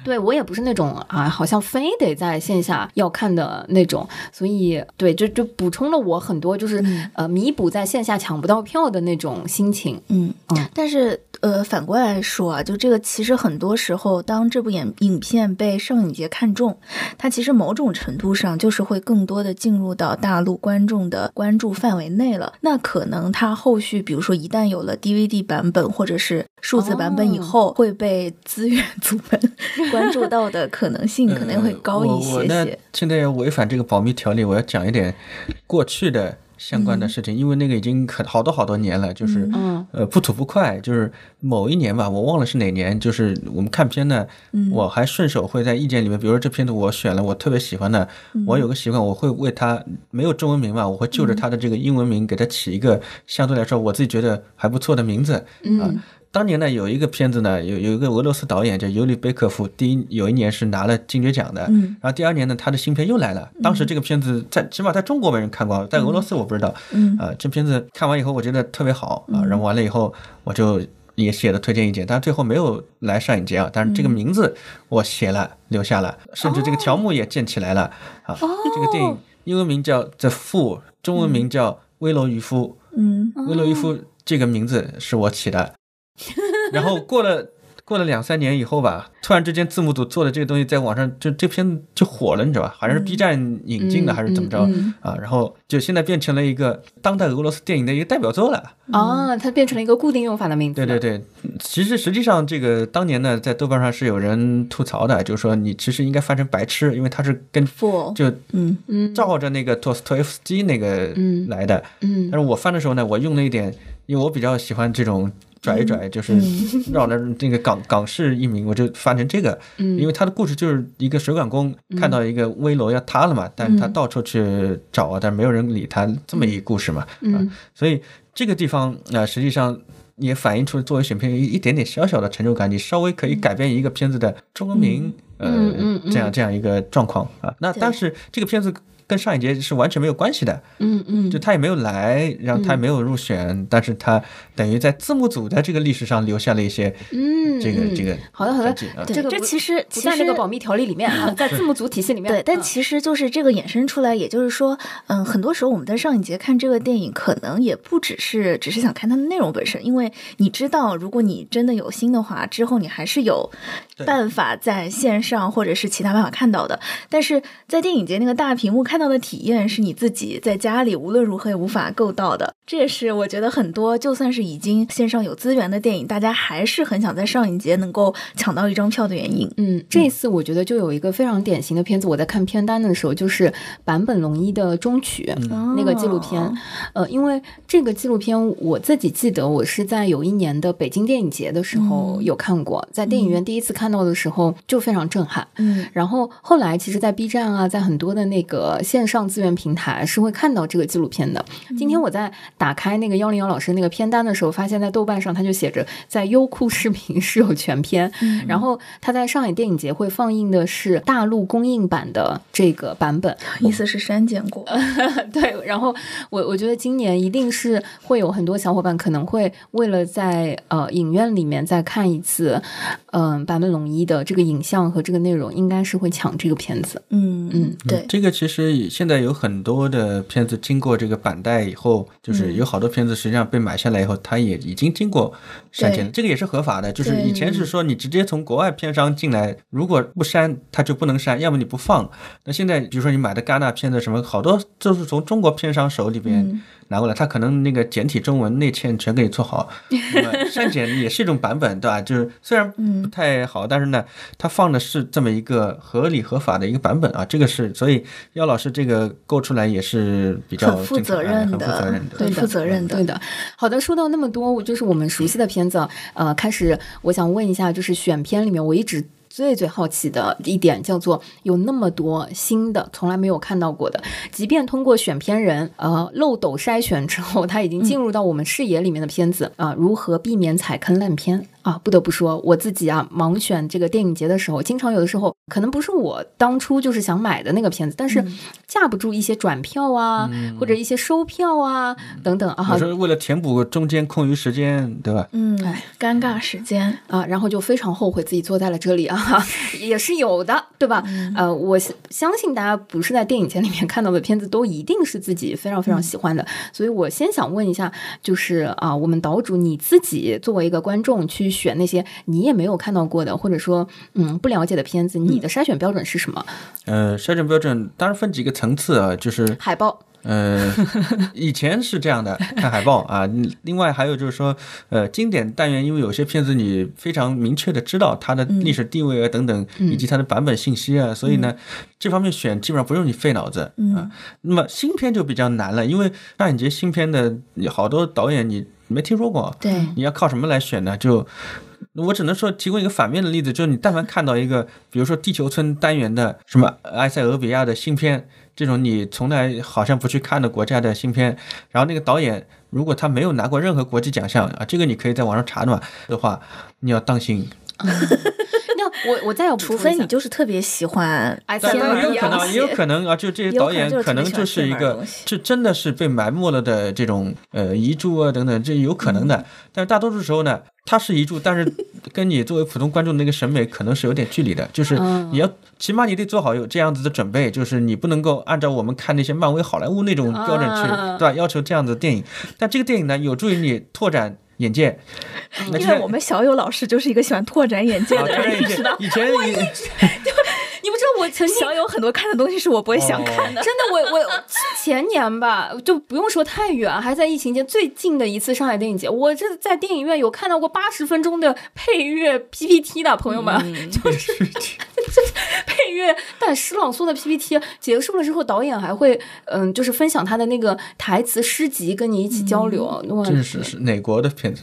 对我也不是那种啊，好像非得在线下要看的那种，所以对，就就补充了我很多，就是呃，弥补在线下抢不到票的那种心情，
嗯。嗯。但是，呃，反过来说啊，就这个其实很多时候，当这部影影片被上影节看中，它其实某种程度上就是会更多的进入到大陆观众的关注范围内了。那可能它后续，比如说一旦有了 DVD 版本或者是数字版本以后，会被资源组们 关注到的可能性可能会高一些
我那
些。
现在要违反这个保密条例，我要讲一点过去的相关的事情，因为那个已经可好多好多年了，就是、
嗯。
呃不吐不快，就是某一年吧，我忘了是哪年，就是我们看片呢，我还顺手会在意见里面，比如说这片子我选了我特别喜欢的，我有个习惯，我会为它没有中文名嘛，我会就着它的这个英文名给它起一个相对来说我自己觉得还不错的名字，啊。当年呢，有一个片子呢，有有一个俄罗斯导演叫尤里贝克夫，第一有一年是拿了金爵奖的，
嗯
然后第二年呢，他的新片又来了。当时这个片子在起码在中国没人看过，在俄罗斯我不知道。
嗯
啊、这片子看完以后，我觉得特别好啊，然后完了以后我就也写了推荐意见，但是最后没有来上影节啊。但是这个名字我写了，留下了，甚至这个条目也建起来了啊。这个电影英文名叫《The Fool》，中文名叫《威罗渔夫》。
嗯
威罗渔夫这个名字是我起的，然后过了过了两三年以后吧，突然之间字幕组做的这个东西在网上就这片就火了，你知道吧？好像是 B 站引进的还是怎么着、
嗯嗯
啊？然后就现在变成了一个当代俄罗斯电影的一个代表作了。
啊，它变成了一个固定用法的名字。
对对对，其实实际上这个当年呢，在豆瓣上是有人吐槽的，就是说你其实应该翻成白痴，因为它是跟就
嗯
嗯
照着那个托斯托耶夫斯基那个
嗯
来的。
嗯
但是我翻的时候呢，我用了一点，因为我比较喜欢这种拽一拽，就是 绕着那个港港式译名，我就翻成这个。
嗯
因为他的故事就是一个水管工看到一个危楼要塌了嘛，但是他到处去找啊，但是没有人理他，这么一个故事嘛。啊，
嗯
所以这个地方啊、呃实际上。也反映出作为选片一一点点小小的成就感，你稍微可以改变一个片子的中文名，
嗯
呃，
嗯嗯
这样这样一个状况啊。那但是这个片子跟上一节是完全没有关系的，
嗯嗯。
就他也没有来，然后他也没有入选，但是他等于在字幕组的这个历史上留下了一些
嗯，嗯
这个这个
好的好的这个不
这其实
不在那个保密条例里面啊，在字幕组体系里面。
对，但
嗯
其实就是这个衍生出来，也就是说，嗯，很多时候我们在上一节看这个电影，可能也不只是只是想看它的内容本身，因为你知道，如果你真的有心的话，之后你还是有办法在线上或者是其他办法看到的。但是在电影节那个大屏幕看到的体验，是你自己在家里无论如何也无法够到的。这也是我觉得很多就算是已经线上有资源的电影，大家还是很想在上影节能够抢到一张票的原因。
嗯，这一次我觉得就有一个非常典型的片子，我在看片单的时候，就是坂本龙一的《中曲》那个纪录片。
哦
呃，因为这个纪录片我自己记得，我是在有一年的北京电影节的时候
嗯
有看过，在电影院第一次看到的时候就非常震撼。
嗯
然后后来，其实，在 B 站啊，在很多的那个线上资源平台是会看到这个纪录片的。今天我在打开那个幺零幺老师那个片单的时候，发现在豆瓣上它就写着在优酷视频是有全片，然后他在上海电影节会放映的是大陆公映版的这个版本。
意思是删减过。
对，然后我我觉得今年一定是会有很多小伙伴可能会为了在呃影院里面再看一次，嗯、坂本龙一的这个影像和这个内容，应该是会抢这个片子。
嗯
嗯，
对，
这个其实现在有很多的片子经过这个板带以后，
嗯
就是有好多片子实际上被买下来以后，它也已经经过删减了，这个也是合法的。就是以前是说你直接从国外片商进来，如果不删它就不能删，要么你不放。那现在比如说你买的戛纳片子什么，好多都是从中国片商手里边
嗯
拿过来，他可能那个简体中文内嵌全给你做好，删减也是一种版本，对吧？就是虽然不太好，但是呢，它放的是这么一个合理合法的一个版本啊，这个是所以姚老师这个构出来也是比较
很负责任的
责任的，
很
对的
负责任的
对的，好的，说到那么多，我就是我们熟悉的片子，呃，开始我想问一下，就是选片里面我一直。最最好奇的一点叫做有那么多新的从来没有看到过的，即便通过选片人呃漏斗筛选之后，他已经进入到我们视野里面的片子啊、如何避免踩坑烂片？啊？不得不说我自己啊，盲选这个电影节的时候，经常有的时候可能不是我当初就是想买的那个片子，但是架不住一些转票啊，或者一些收票啊等等啊
有时候为了填补中间空余时间，对吧？
嗯
哎，
尴尬时间，
啊，然后就非常后悔自己坐在了这里啊，也是有的，对吧？呃，我相相信大家不是在电影节里面看到的片子，都一定是自己非常非常喜欢的。所以我先想问一下，就是啊，我们岛主你自己作为一个观众去去选那些你也没有看到过的，或者说嗯不了解的片子？你的筛选标准是什么？
呃，筛选标准当然分几个层次啊，就是
海报。
呃，以前是这样的，看海报啊。另外还有就是说，呃，经典单元，因为有些片子你非常明确的知道它的历史地位啊等等，以及它的版本信息啊，所以呢，这方面选基本上不用你费脑子啊。那么新片就比较难了，因为上影节新片的好多导演你没听说过，
对，
你要靠什么来选呢？就我只能说提供一个反面的例子，就是你但凡看到一个，比如说地球村单元的什么埃塞俄比亚的新片。这种你从来好像不去看的国家的新片，然后那个导演如果他没有拿过任何国际奖项啊，这个你可以在网上查的嘛的话，你要当心。
那我我再有，
除非你就是特别喜欢，
但也有可能也有可能啊，就这些导演可能就是一个，这真的是被埋没了的这种呃遗著啊等等，这有可能的。但是大多数时候呢。它是遗著，但是跟你作为普通观众的那个审美可能是有点距离的。就是你要起码你得做好有这样子的准备，就是你不能够按照我们看那些漫威、好莱坞那种标准去，对吧？要求这样的电影。但这个电影呢，有助于你拓展眼界。
因为我们小友老师就是一个喜欢拓展眼界的人，知道？
以前。
你不知道我曾经
有很多看的东西是我不会想看的。
真的，我我前年吧，就不用说太远，还在疫情间最近的一次上海电影节，我这在电影院有看到过八十分钟的配乐 PPT 的朋友们，就是 配乐但诗朗诵的 PPT。结束了之后，导演还会嗯，就是分享他的那个台词诗集，跟你一起交流。
这是是哪国的片子？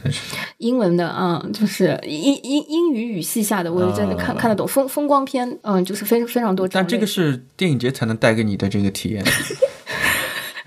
英文的啊，就是英英英语语系下的，我真的看看得懂风风光片，嗯，就是。非非常多，
但这个是电影节才能带给你的这个体验。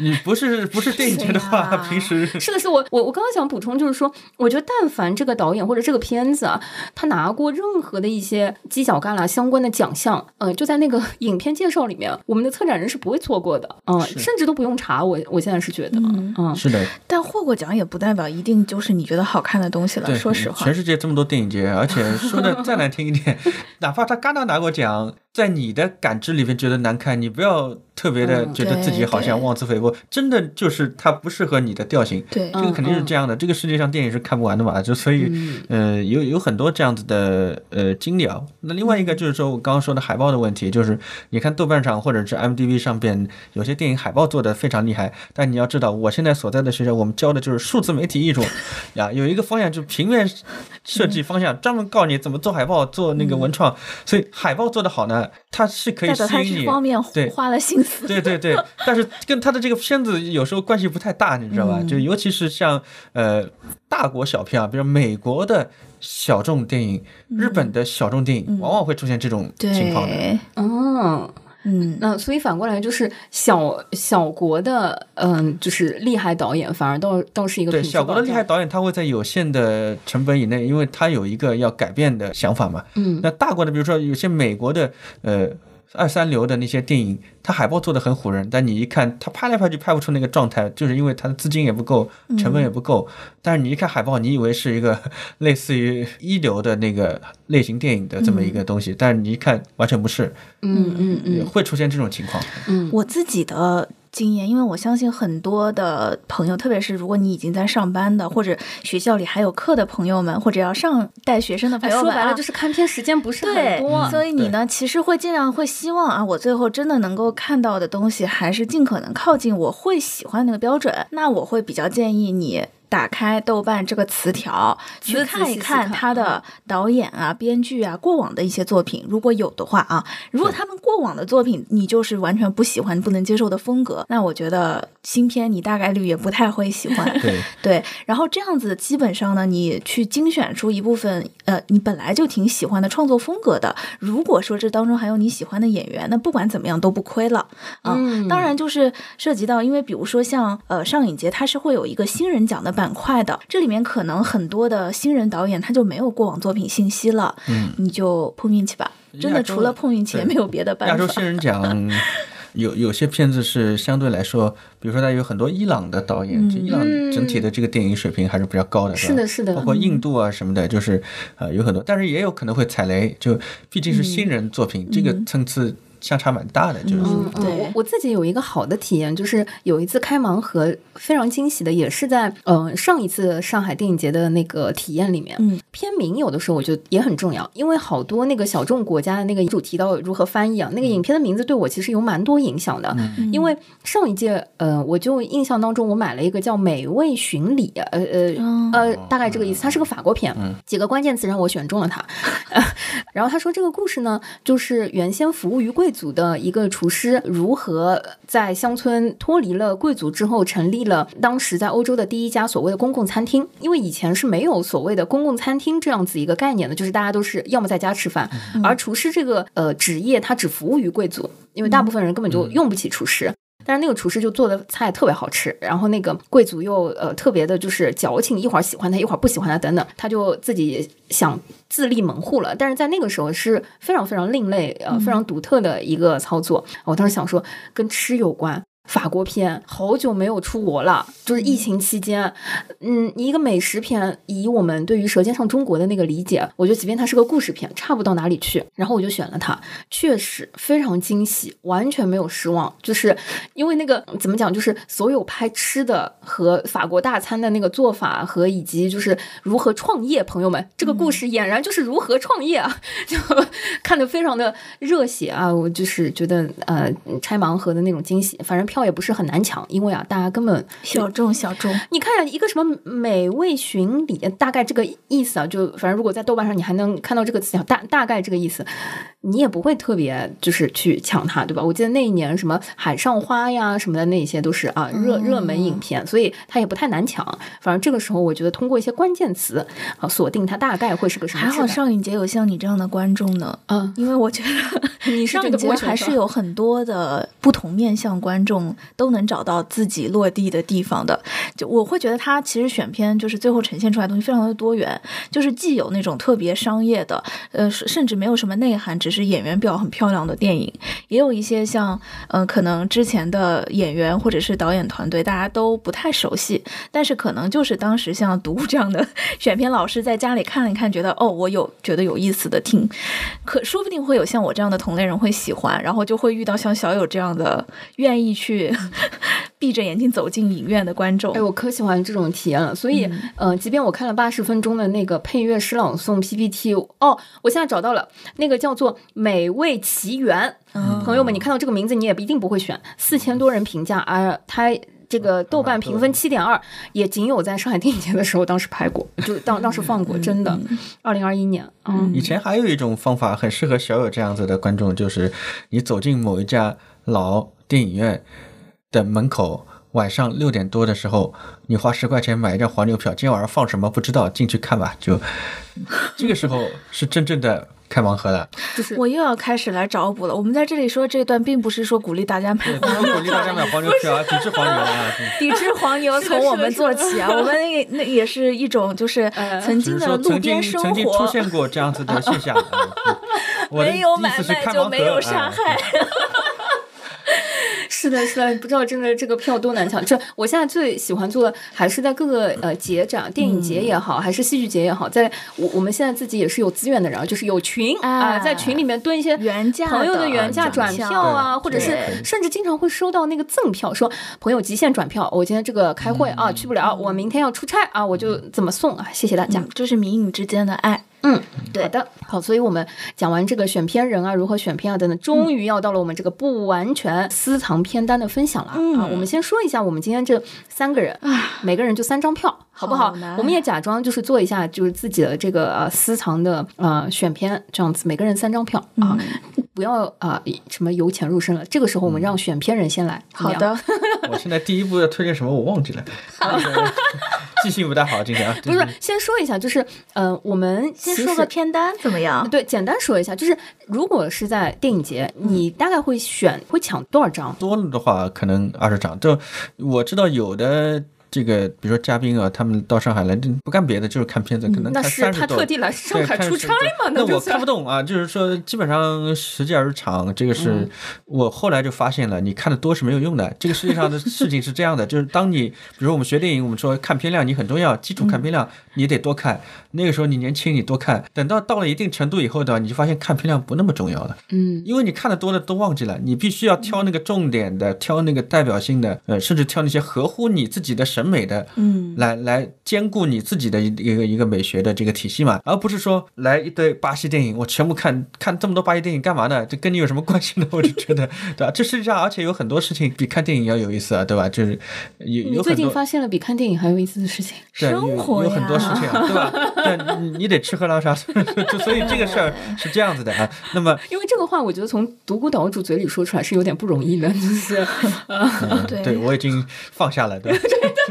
你不是不是电影节的话，平时
是的是我我我刚刚想补充就是说，我觉得但凡这个导演或者这个片子啊，他拿过任何的一些犄角旮旯相关的奖项，嗯，就在那个影片介绍里面，我们的策展人是不会错过的，嗯，甚至都不用查。我我现在是觉得，嗯，
是的。
但获过奖也不代表一定就是你觉得好看的东西了。说实话，
全世界这么多电影节，而且说的再难听一点，哪怕他刚刚拿过奖。在你的感知里面觉得难看，你不要特别的觉得自己好像妄自菲薄，真的就是它不适合你的调性。
对，
这个肯定是这样的。这个世界上电影是看不完的嘛，就所以，呃，有有很多这样子的呃经历啊。那另外一个就是说我刚刚说的海报的问题，就是你看豆瓣上或者是 M D B 上边有些电影海报做的非常厉害，但你要知道，我现在所在的学校我们教的就是数字媒体艺术 呀，有一个方向就是平面设计方向，专门告诉你怎么做海报、做那个文创，所以海报做的好呢。它是可以吸引你，
方面
对
花了心思，
对对对，但是跟他的这个片子有时候关系不太大，你知道吧？就尤其是像呃大国小片啊，比如美国的小众电影、日本的小众电影，往往会出现这种情况的。
嗯。嗯，那所以反过来就是小小国的，嗯，就是厉害导演反而倒倒是一个
对小国的厉害导演，他会在有限的成本以内，因为他有一个要改变的想法嘛。
嗯，
那大国的，比如说有些美国的，呃。二三流的那些电影，它海报做的很唬人，但你一看，它拍来拍去拍不出那个状态，就是因为它的资金也不够，成本也不够。但是你一看海报，你以为是一个类似于一流的那个类型电影的这么一个东西，但是你一看完全不是。
嗯嗯嗯，
会出现这种情况。
嗯，
我自己的。经验，因为我相信很多的朋友，特别是如果你已经在上班的，或者学校里还有课的朋友们，或者要上带学生的朋友们，
说白了就是看片时间不是很
多，所以你呢，其实会尽量会希望啊，我最后真的能够看到的东西，还是尽可能靠近我会喜欢那个标准。那我会比较建议你。打开豆瓣这个词条，去看一看他的导演啊、编剧啊过往的一些作品，如果有的话啊，如果他们过往的作品你就是完全不喜欢、不能接受的风格，那我觉得新片你大概率也不太会喜欢。
对
对，然后这样子基本上呢，你去精选出一部分呃你本来就挺喜欢的创作风格的，如果说这当中还有你喜欢的演员，那不管怎么样都不亏了啊。当然就是涉及到，因为比如说像呃上影节，它是会有一个新人奖的。板块的，这里面可能很多的新人导演他就没有过往作品信息了，
嗯，
你就碰运气吧，真的除了碰运气也没有别的办法。
亚洲新人奖有 有些片子是相对来说，比如说它有很多伊朗的导演，就伊朗整体的这个电影水平还是比较高的，
是的，是的，
包括印度啊什么的，就是呃有很多，但是也有可能会踩雷，就毕竟是新人作品，这个层次。相差蛮大的，就是
嗯，嗯
对
我我自己有一个好的体验，就是有一次开盲盒非常惊喜的，也是在呃上一次上海电影节的那个体验里面。
嗯，
片名有的时候我觉得也很重要，因为好多那个小众国家的那个主题到如何翻译啊，那个影片的名字对我其实有蛮多影响的。因为上一届呃，我就印象当中我买了一个叫《美味巡礼》，呃呃
嗯
呃，大概这个意思，它是个法国片，几个关键词让我选中了它。然后他说这个故事呢，就是原先服务于贵族的一个厨师，如何在乡村脱离了贵族之后，成立了当时在欧洲的第一家所谓的公共餐厅。因为以前是没有所谓的公共餐厅这样子一个概念的，就是大家都是要么在家吃饭，而厨师这个呃职业，它只服务于贵族，因为大部分人根本就用不起厨师。但是那个厨师就做的菜特别好吃，然后那个贵族又呃特别的就是矫情，一会儿喜欢他，一会儿不喜欢他等等，他就自己想自立门户了。但是在那个时候是非常非常另类呃非常独特的一个操作。我当时想说跟吃有关。法国片好久没有出国了，就是疫情期间，嗯，一个美食片，以我们对于《舌尖上中国》的那个理解，我觉得即便它是个故事片，差不到哪里去。然后我就选了它，确实非常惊喜，完全没有失望。就是因为那个怎么讲，就是所有拍吃的和法国大餐的那个做法，和以及就是如何创业，朋友们，这个故事俨然就是如何创业啊，就看得非常的热血啊！我就是觉得呃，拆盲盒的那种惊喜，反正票也不是很难抢，因为啊，大家根本
小众小众，
你看一个什么美味巡礼，大概这个意思啊，就反正如果在豆瓣上你还能看到这个词条，大大概这个意思，你也不会特别就是去抢它，对吧？我记得那一年什么海上花呀什么的，那些都是啊热热门影片，所以它也不太难抢。反正这个时候，我觉得通过一些关键词啊锁定它大概会是个什么
还好。上影节有像你这样的观众呢。
嗯，
因为我觉得
你
上影节还是有很多的不同面向观众都能找到自己落地的地方的。就我会觉得他其实选片就是最后呈现出来的东西非常的多元，就是既有那种特别商业的，呃，甚至没有什么内涵，只是演员表很漂亮的电影，也有一些像嗯、呃可能之前的演员或者是导演团队大家都不太熟悉，但是可能就是当时像读这样的 选片老师在家里看了一看，觉得哦，我有觉得有意思的听，可说不定会有像我这样的同类人会喜欢，然后就会遇到像小友这样的愿意去 闭着眼睛走进影院的观众
哎，。我可喜欢这种体验了。所以，
嗯
呃，即便我看了八十分钟的那个配乐诗朗诵 PPT，哦，我现在找到了，那个叫做《美味奇缘》。
嗯
朋友们，你看到这个名字，你也一定不会选。四千多人评价，而它这个豆瓣评分七点二，也仅有在上海电影节的时候当时拍过，就当当时放过，真的。二零二一年，嗯，
以前还有一种方法很适合小友这样子的观众，就是你走进某一家老电影院的门口，晚上六点多的时候，你花十块钱买一张黄牛票，今天晚上放什么不知道，进去看吧。就这个时候是真正的开盲盒了。
就是
我又要开始来找补了。我们在这里说这段，并不是说鼓励大家买
鼓励大家买黄牛票啊，抵制黄牛啊。
抵制黄牛，从我们做起啊！我们那个那也是一种，就是
呃
曾经的路
说曾经
边生
曾经出
活，
现过这样子的现象。
没有
意
买卖就没有杀
啊
害。
是的，是的，不知道真的这个票多难抢。这我现在最喜欢做的还是在各个呃节展，电影节也好，还是戏剧节也好，在我我们现在自己也是有资源的人啊，就是有群啊、
哎
在群里面蹲一些
原价
朋友的
的
原价转票啊，或者是甚至经常会收到那个赠票，说朋友极限转票，我今天这个开会啊去不了，我明天要出差啊，我就怎么送啊？谢谢大家。
嗯这是民影之间的爱。
嗯，
对。
好的，好，所以我们讲完这个选片人啊，如何选片啊等等，终于要到了我们这个不完全私藏片单的分享了、
嗯。
啊。我们先说一下，我们今天这三个人，每个人就三张票，好不好？
好
我们也假装就是做一下，就是自己的这个呃私藏的呃选片这样子，每个人三张票。啊，不要啊、什么由浅入深了。这个时候我们让选片人先来，
好的，
我现在第一步要推荐什么我忘记了，那个记性不大好今天啊。
不是，先说一下，就是呃，我们
先说个片单怎么样？
对，简单说一下，就是如果是在电影节，你大概会选会抢多少张？
多了的话，可能二十张。就我知道有的这个，比如说嘉宾啊，他们到上海来，不干别的，就是看片子，可能看
那是。他特地来上海出差嘛？
那我看不懂啊，就是说基本上实际而长，这个是、
嗯
我后来就发现了，你看的多是没有用的。这个世界上的事情是这样的，就是当你比如说我们学电影，我们说看片量你很重要，基础看片量你得多看。那个时候你年轻，你多看，等到到了一定程度以后的，你就发现看片量不那么重要了。
嗯，
因为你看的多了都忘记了，你必须要挑那个重点的，挑那个代表性的，呃，甚至挑那些合乎你自己的审美的，
嗯，
来来兼顾你自己的一一个一个美学的这个体系嘛，而不是说来一堆巴西电影，我全部看看这么多巴西电影干嘛呢？这跟你有什么关系呢？我就觉得，对吧？这世界上而且有很多事情比看电影要有意思啊，对吧？就是有
你最近。发现了比看电影还有意思的事情。
生活
有很多事情啊，对吧？对，你你得吃喝拉撒，就所以这个事儿是这样子的啊。那么，
因为这个话，我觉得从独孤岛主嘴里说出来是有点不容易的，就是呃，
嗯，
对
对我已经放下了，对吧。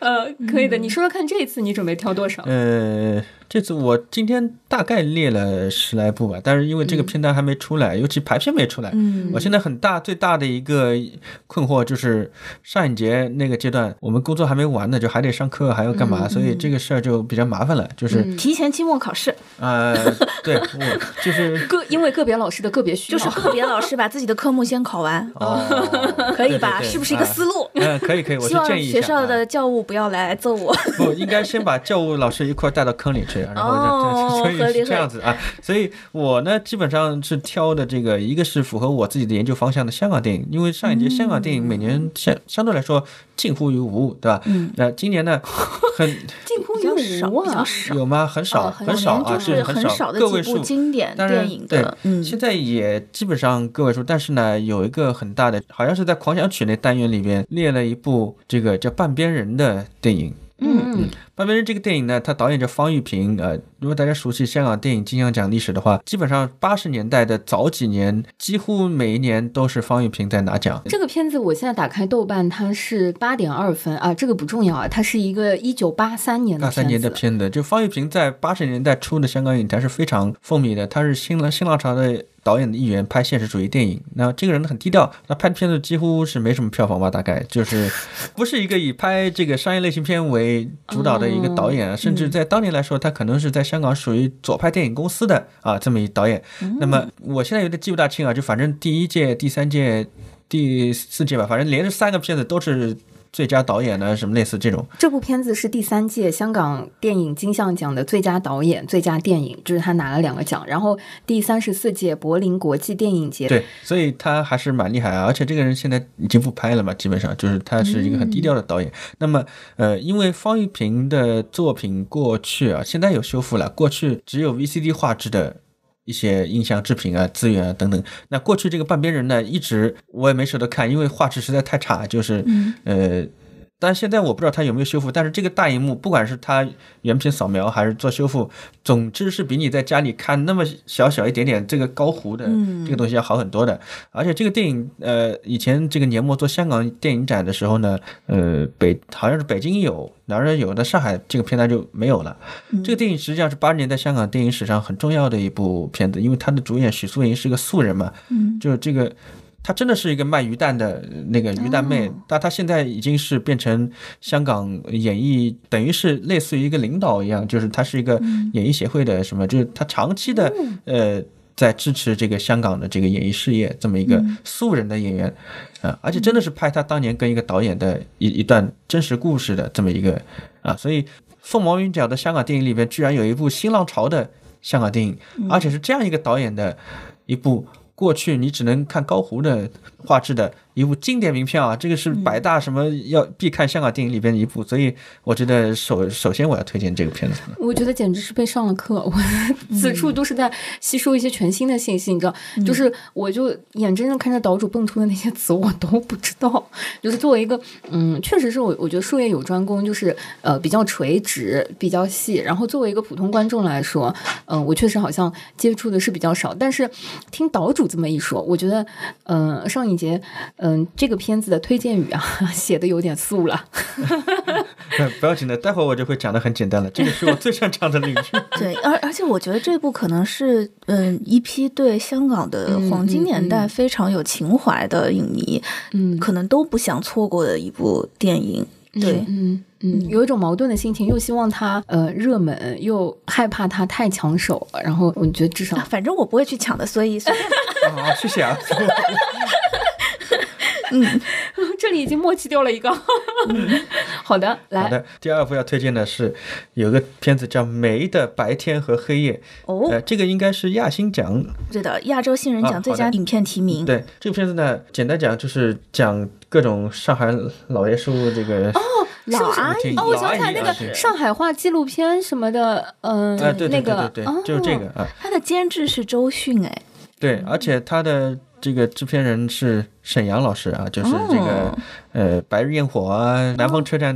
呃，可以的。你说说看，这一次你准备挑多少？
呃，这次我今天大概列了十来部吧，但是因为这个片单还没出来，尤其排片没出来，
嗯
我现在很大最大的一个困惑就是上一节那个阶段，我们工作还没完呢，就还得上课，还要干嘛，所以这个事儿就比较麻烦了。就是
提前期末考试，
呃，对我就是
个因为个别老师的个别需要，
就是个别老师把自己的科目先考完，
哦，
可以吧？
对对对
是不是一个思路？
嗯，可以可以，我
希望
是建议一下
学校
啊
的教务不要来揍我。
不应该先把教务老师一块带到坑里去，然后所以是这样子啊。所以我呢，基本上是挑的这个，一个是符合我自己的研究方向的香港电影，因为上一届香港电影每年相相对来说近乎于无，对吧？
嗯，
那今年呢，很
近乎于，无啊。
比较少。
有吗？很少，
哦很
很少啊，
就是
很
少的几部
个位数。
经典
当然
电影的，嗯，
现在也基本上个位数，但是呢，有一个很大的，好像是在狂想曲那单元里边列了一部这个叫《半边人》的电影。
嗯嗯，
半边人这个电影呢，它导演叫方玉平。呃，如果大家熟悉香港电影金像奖历史的话，基本上八十年代的早几年，几乎每一年都是方玉平在拿奖。
这个片子我现在打开豆瓣，它是八点二分啊，这个不重要啊，它是一个一九八三年的
八三年的
片子。
片子，就方玉平在八十年代初的香港影坛是非常风靡的，他是新浪新浪潮的导演的一员，拍现实主义电影。那这个人很低调，那拍的片子几乎是没什么票房吧，大概就是 不是一个以拍这个商业类型片为主导的一个导演，啊，甚至在当年来说，他可能是在香港属于左派电影公司的啊这么一导演。那么我现在有点记不大清啊，就反正第一届、第三届、第四届吧，反正连着三个片子都是最佳导演呢，什么类似这种。
这部片子是第三届香港电影金像奖的最佳导演、最佳电影，就是他拿了两个奖。然后第三十四届柏林国际电影节，
对，所以他还是蛮厉害啊，而且这个人现在已经不拍了嘛，基本上就是他是一个很低调的导演。那么，呃，因为方玉平的作品过去啊，现在有修复了，过去只有 VCD 画质的。一些音像制品啊、资源啊等等。那过去这个半边人呢，一直我也没舍得看，因为画质实在太差，就是、呃。但现在我不知道它有没有修复，但是这个大荧幕，不管是它原片扫描还是做修复，总之是比你在家里看那么小小一点点这个高糊的这个东西要好很多的。而且这个电影，呃，以前这个年末做香港电影展的时候呢，呃，北好像是北京有，哪儿有的上海这个片单就没有了。这个电影实际上是八十年代香港电影史上很重要的一部片子，因为它的主演许素莹是个素人嘛，
嗯，
就是这个。她真的是一个卖鱼蛋的那个鱼蛋妹，但她现在已经是变成香港演艺，等于是类似于一个领导一样，就是她是一个演艺协会的什么，就是她长期的呃在支持这个香港的这个演艺事业，这么一个素人的演员啊，而且真的是拍她当年跟一个导演的一一段真实故事的这么一个啊，所以凤毛麟角的香港电影里边，居然有一部新浪潮的香港电影，而且是这样一个导演的一部。过去你只能看高糊的画质的一部经典名片啊，这个是百大什么要必看香港电影里边的一部，所以我觉得首首先我要推荐这个片子。
我觉得简直是被上了课，我此处都是在吸收一些全新的信息，你知道，就是我就眼睁睁看着岛主蹦出的那些词我都不知道，就是作为一个嗯，确实是我我觉得术业有专攻，就是呃比较垂直、比较细，然后作为一个普通观众来说，嗯、我确实好像接触的是比较少，但是听岛主这么一说，我觉得嗯、呃上一节嗯、这个片子的推荐语啊写的有点素了。
不要紧的，待会儿我就会讲的很简单了，这个是我最擅长的领域。
对，而而且我觉得这部可能是嗯一批对香港的黄金年代非常有情怀的影迷，
嗯
可能都不想错过的一部电影。对，
嗯嗯，有一种矛盾的心情，又希望它呃热门，又害怕它太抢手了。然后我觉得至少
啊反正我不会去抢的，所以随便
好，谢谢啊。
这里已经默契掉了一个。好的，来，
好的，第二部要推荐的是有个片子叫《梅的白天和黑夜》，
哦，
呃，这个应该是亚星奖
对的，亚洲新人
啊
奖最佳影片提名。
对这个片子呢，简单讲就是讲各种上海老爷叔这个哦
老阿姨
哦，我想起来那个上海话纪录片什么的，嗯、
啊，对对
那
对对对，
个哦
就是这个啊，
他的监制是周迅，哎，
对，而且他的这个制片人是沈阳老师啊，就是这个
哦
呃《白日焰火》啊，《南方车站》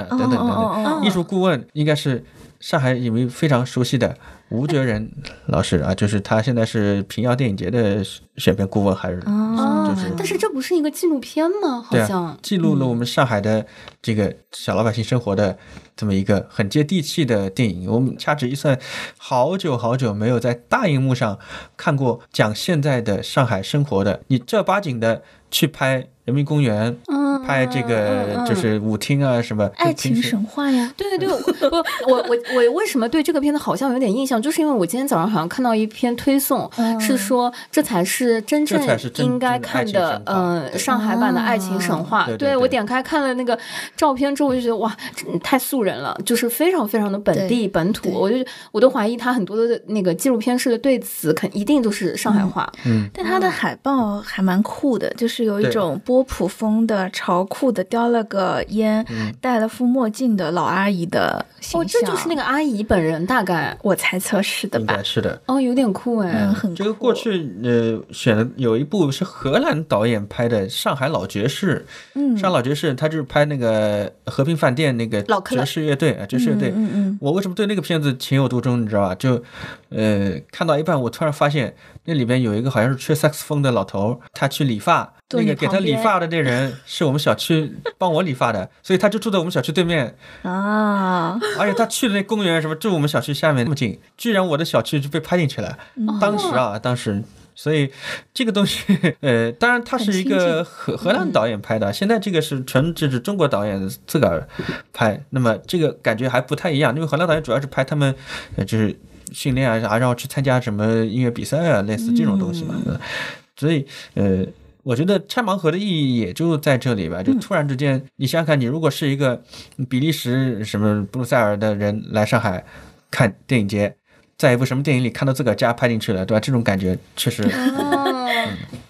啊等等等等，
哦。
艺术顾问应该是上海影迷非常熟悉的吴哲仁老师啊，就是他现在是平遥电影节的选片顾问，还是
哦
就是
但是这不是一个纪录片吗？好像
啊，记录了我们上海的这个小老百姓生活的这么一个很接地气的电影。我们掐指一算，好久好久没有在大荧幕上看过讲现在的上海生活的，你正儿八经的去拍人民公园，
嗯，
拍这
嗯
个就是舞厅啊什么，
爱情神话呀，
对对对，我我我我为什么对这个片子好像有点印象，就是因为我今天早上好像看到一篇推送，
嗯。
是说这才是真正应该看的
情神，话。
呃，
对
上海版的爱情神话。
对
我点开看了那个照片之后，我就觉得哇，太素人了，就是非常非常的本地本土，我就我都怀疑他很多的那个纪录片式的对词，肯一定都是上海话。
嗯，
但它的海报还蛮酷的，就是有一种波普风的潮酷的，叼了个烟，戴了副墨镜的老阿姨的形
哦，
象。
这就是那个阿姨本人，大概
我猜测是的吧？
是的。
哦，有点酷哎。
嗯，很
这个过去呃选的有一部是荷兰导演拍的《上海老爵士》，
嗯
上海老爵士他就是拍那个和平饭店那个
老
爵士乐队啊，爵士乐队。
嗯嗯
我为什么对那个片子情有独钟，你知道吧？就，呃，看到一半，我突然发现那里边有一个好像是吹萨克斯风的老头，他去理发，那个给他理发的那人是我们小区帮我理发的，所以他就住在我们小区对面，
嗯啊，
而且他去的那公园什么住我们小区下面那么近，居然我的小区就被拍进去了。当时啊，当时。所以这个东西，呃，当然它是一个荷荷兰导演拍的，现在这个是纯就是中国导演自个儿拍，那么这个感觉还不太一样，因为荷兰导演主要是拍他们，呃，就是训练啊，然后去参加什么音乐比赛啊，类似这种东西嘛。嗯所以，呃，我觉得拆盲盒的意义也就在这里吧，就突然之间，你想想看，你如果是一个比利时什么布鲁塞尔的人来上海看电影节。在一部什么电影里看到自个儿家拍进去了，对吧？这种感觉确实，
哦，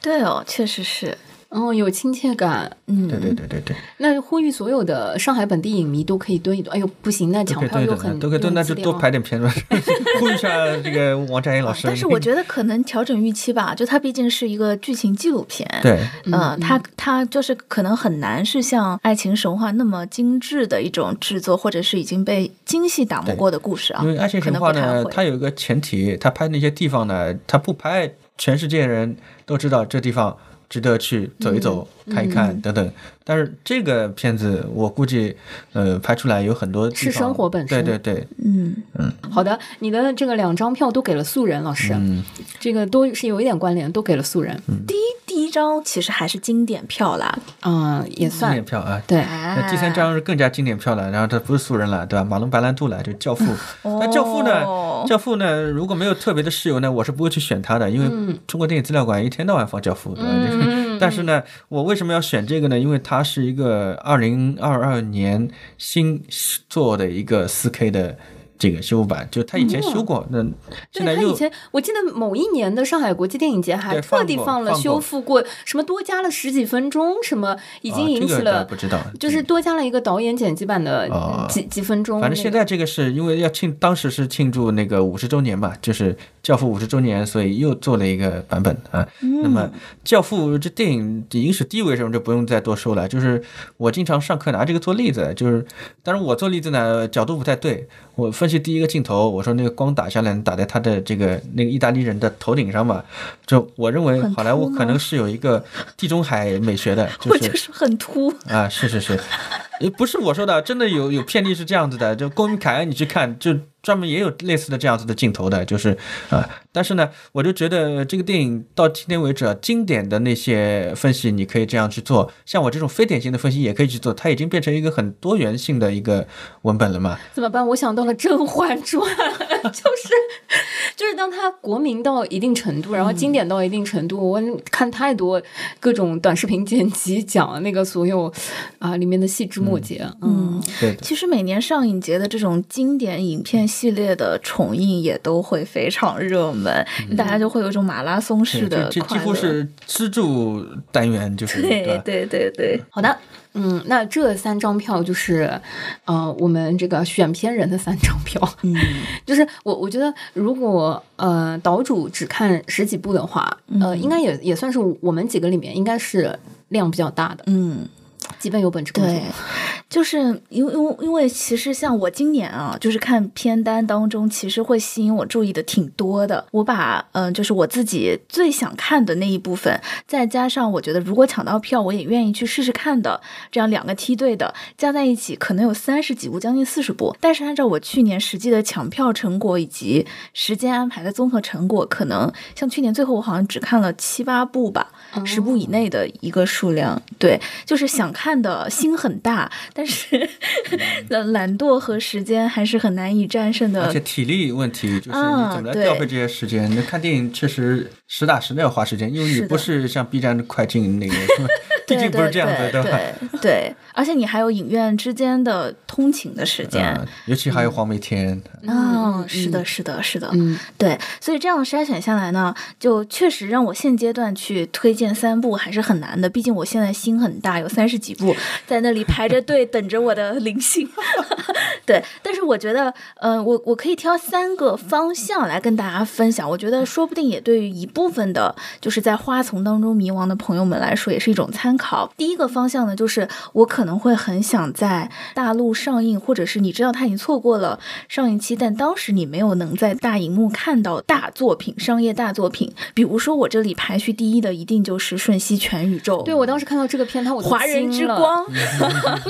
对哦，确实是，
哦，有亲切感。
嗯，
对对对对对，
那呼吁所有的上海本地影迷都可以蹲一蹲。哎呦，不行，那
都
抢票又很
都可以蹲，那就多拍点片子，呼吁一下这个王占英老师。
但是我觉得可能调整预期吧，就它毕竟是一个剧情纪录片，
对，
嗯，它它就是可能很难是像《爱情神话》那么精致的一种制作，或者是已经被精细打磨过的故事啊。
因为《爱情神话》呢，它有一个前提，它拍那些地方呢，它不拍全世界人都知道这地方值得去走一走、看一看等等。但是这个片子，我估计，呃，拍出来有很多
是生活本身。
对对对，
嗯。
嗯，好的，你的这个两张票都给了素人老师，
嗯，
这个都是有一点关联，都给了素人。
第一第一张其实还是经典票啦，
嗯，也算经
典票啊。
对。
哎
那第三张是更加经典票了，然后他不是素人了，对吧？马龙白兰度了，就教父。那教父呢
哦，
教父呢，如果没有特别的事由呢，我是不会去选他的，因为中国电影资料馆一天到晚放教父，对吧？但是呢，我为什么要选这个呢？因为它是一个二零二二年新做的一个四 K 的这个修复版，就他以前修过，那现在又
对他以前，我记得某一年的上海国际电影节还特地
放
了修复过，什么多加了十几分钟，什么已经
啊
引起
这个倒
了，
不知道，
就是多加了一个导演剪辑版的
啊
几几分钟。
反正现在这个是因为要庆，当时是庆祝那个五十周年吧，就是《教父》五十周年，所以又做了一个版本啊。那么《教父》这电影的影史地位什么就不用再多说了，就是我经常上课拿这个做例子，就是当然我做例子呢角度不太对，我分析第一个镜头，我说那个光打下来打在他的这个那个意大利人的头顶上嘛，就我认为好莱坞可能是有一个地中海美学的，就
我
是
就是很秃，
啊，是是是，呃不是我说的，真的有有片例是这样子的，就《公民凯恩》，你去看，就专门也有类似的这样子的镜头的，就是啊、但是呢，我就觉得这个电影到今天为止，经典的那些分析你可以这样去做，像我这种非典型的分析也可以去做，它已经变成一个很多元性的一个文本了嘛。
怎么办？我想到了《甄嬛传》，就是就是当它国民到一定程度，然后经典到一定程度，我看太多各种短视频剪辑讲那个所有啊里面的细枝末节，嗯，
对的。
其实每年上影节的这种经典影片系列的重映也都会非常热门，大家就会有一种马拉松式的
这这几。乎是支柱单元，就是
对对对对，
好的。嗯，那这三张票就是，呃，我们这个选片人的三张票。
嗯，
就是我我觉得，如果呃岛主只看十几部的话，呃，应该也也算是我们几个里面应该是量比较大的，
嗯，
基本有本质工作
对。，就是因为因为因为其实像我今年啊，就是看片单当中，其实会吸引我注意的挺多的。我把嗯、呃就是我自己最想看的那一部分，再加上我觉得如果抢到票，我也愿意去试试看的，这样两个梯队的加在一起，可能有三十几部，将近四十部。但是按照我去年实际的抢票成果以及时间安排的综合成果，可能像去年最后我好像只看了七八部吧，十部以内的一个数量。对，就是想看的心很大，但是懒 懒惰和时间还是很难以战胜的
而且。体力问题就是你
啊
怎么来调配这些时间？那看电影确实实打实的要花时间，因为你不是像 B 站快进那个，毕竟不是这样子，
对
吧？
对对，而且你还有影院之间的通勤的时间。
嗯，尤其还有黄梅天，
哦，是的，是的，是的，
嗯，
对，所以这样筛选下来呢，就确实让我现阶段去推荐三部还是很难的。毕竟我现在心很大，有三十几部 在那里排着队等着我的灵性。对，但是我觉得，呃，我我可以挑三个方向来跟大家分享。我觉得说不定也对于一部分的，就是在花丛当中迷茫的朋友们来说，也是一种参考。第一个方向呢，就是我可能会很想在大陆上映，或者是你知道他已经错过了上映期，但当时你没有能在大荧幕看到大作品、商业大作品。比如说，我这里排序第一的一定就是《瞬息全宇宙》。
对我当时看到这个片，它我都
华人之光，
不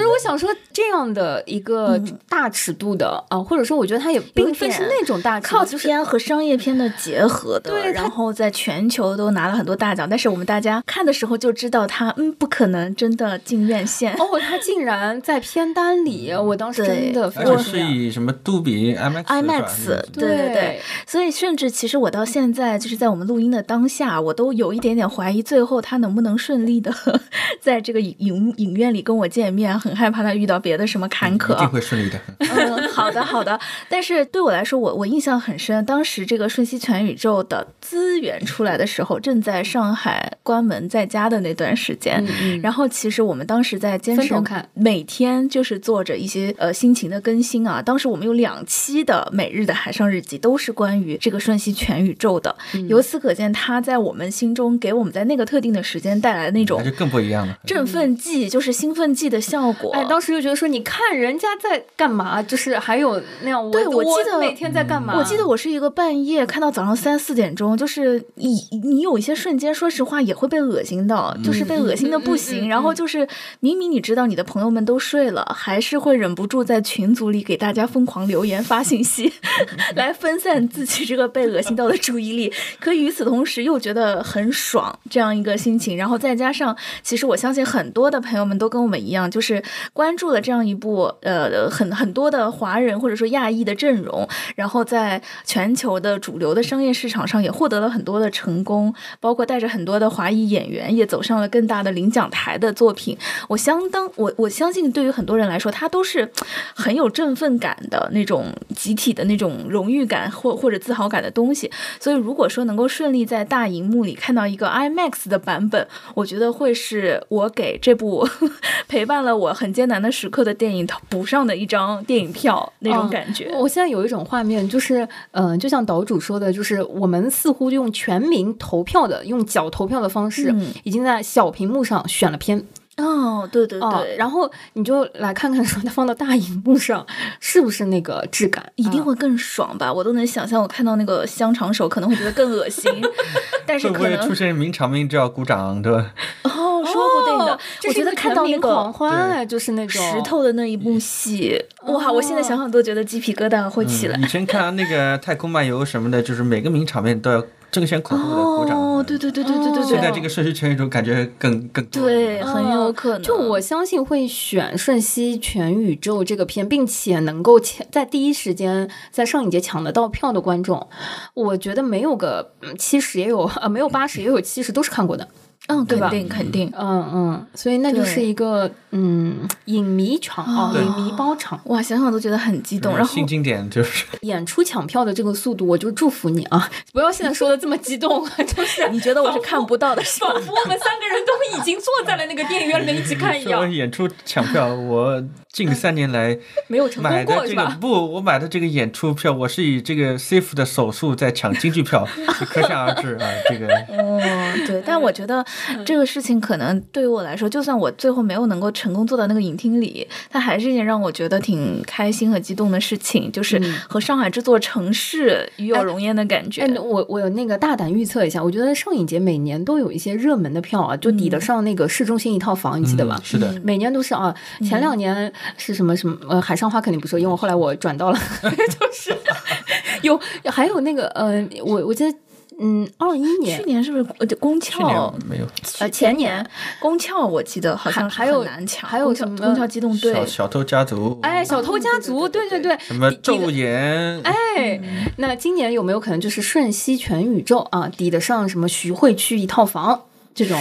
是，我想说这样的一个大尺度的啊、或者说我觉得它也并非是那种大
靠片和商业片的结合的，
对
然后在全球都拿了很多大奖，但是我们大家看的时候就知道它，嗯，不可能真的进院线。
哦，它竟然在片单里，我当时真的非
而且是以什么杜比 IMAX
对对对，所以甚至其实我到现在就是在我们录音的当下，我都有一点点怀疑，最后他能不能顺利的 在这个影影影院里跟我见面，很害怕他遇到别的什么坎坷。
一定会顺利的。
嗯，好的好的。但是对我来说，我我印象很深，当时这个瞬息全宇宙的资源出来的时候，正在上海关门在家的那段时间。
嗯嗯
然后其实我们当时在坚持
看
每天就是做着一些呃心情的更新啊。当时我们有两期的每日的海上日记，都是关于这个瞬息全宇宙的。
嗯
由此可见，它在我们心中给我们在那个特定的时间带来的那种
那就更不一样了。
振奋剂，就是兴奋剂的效果。
哎，当时就觉得说，你看人家在干嘛，就是还有那样，
对
我
我记得
每天在干嘛？
我记得我是一个半夜看到早上三四点钟，就是你你有一些瞬间，说实话也会被恶心到，就是被恶心的不行。然后就是明明你知道你的朋友们都睡了，还是会忍不住在群组里给大家疯狂留言发信息，来分散自己这个被恶心到的注意力。可与此同时又觉得很爽，这样一个心情。然后再加上，其实我相信很多的朋友们都跟我们一样，就是关注了这样一部呃很很多的华人或者说亚裔的阵容，然后在全球的主流的商业市场上也获得了很多的成功，包括带着很多的华裔演员也走上了更大的领奖台的作品。我相当我我相信，对于很多人来说，它都是很有振奋感的那种集体的那种荣誉感或或者自豪感的东西。所以，如果说能够顺利在大荧幕里看到一个 IMAX 的版本，我觉得会是我给这部 陪伴了我很艰难的时刻的电影补上的一张电影票那种
嗯
感觉。
我现在有一种画面，就是，嗯、就像岛主说的，就是我们似乎用全民投票的、用脚投票的方式，
嗯
已经在小屏幕上选了片。
哦，对对对，
哦，然后你就来看看，说它放到大荧幕上是不是那个质感？啊
一定会更爽吧？我都能想象，我看到那个香肠手可能会觉得更恶心，但是可能
会出现名场面就要鼓掌，对吧？
哦，说不定的，我觉得看到
狂
个
欢哎，就是那种
石头的那一幕戏，哇！我现在想想都觉得鸡皮疙瘩会起来
嗯。以前看那个《太空漫游》什么的，就是每个名场面都要争先恐后的鼓掌。
哦，对对对对对对对，
现在这个瞬息全宇宙感觉更更
对很有可能。
就我相信会选《瞬息全宇宙》这个片，并且能够抢在第一时间在上影节抢得到票的观众，我觉得没有个七十也有呃没有八十也有七十都是看过的。
嗯，
对吧
肯定肯定。
嗯嗯，所以那就是一个嗯影迷场啊，
对
影迷包场。
哇，想想都觉得很激动。然后
新经典就是
演出抢票的这个速度，我就祝福你啊！不要现在说的这么激动，就是
你觉得我是看不到的是吧
仿？佛我们三个人都已经坐在了那个电影院里面一起看一
说
样，
演出抢票，我近三年来
没有成功
买的
过是吧？
这个不，我买的这个演出票，我是以这个 safe 的手速在抢京剧票，就可想而知啊，这个
哦，对，但我觉得这个事情可能对于我来说，就算我最后没有能够成功做到那个影厅里，它还是一件让我觉得挺开心和激动的事情，就是和上海这座城市与有荣焉的感觉。
哎，我我有那个大胆预测一下，我觉得上影节每年都有一些热门的票啊，就抵得上那个市中心一套房，你记得吧？
嗯是的，
每年都是啊，前两年是什么什么呃，海上花肯定不说，因为后来我转到了，就是 有还有那个呃，我我记得嗯，二一年
去年是不是呃宫
去年
壳？
没有
呃，前年宫壳我记得好像
还还有
很难抢，
还有什么
宫壳机动队
小，偷家族，
哎，小偷 家族，对对对，
什么
抵抵得
昼颜，
哎，那今年有没有可能就是瞬息全宇宙啊，抵得上什么徐汇区一套房这种？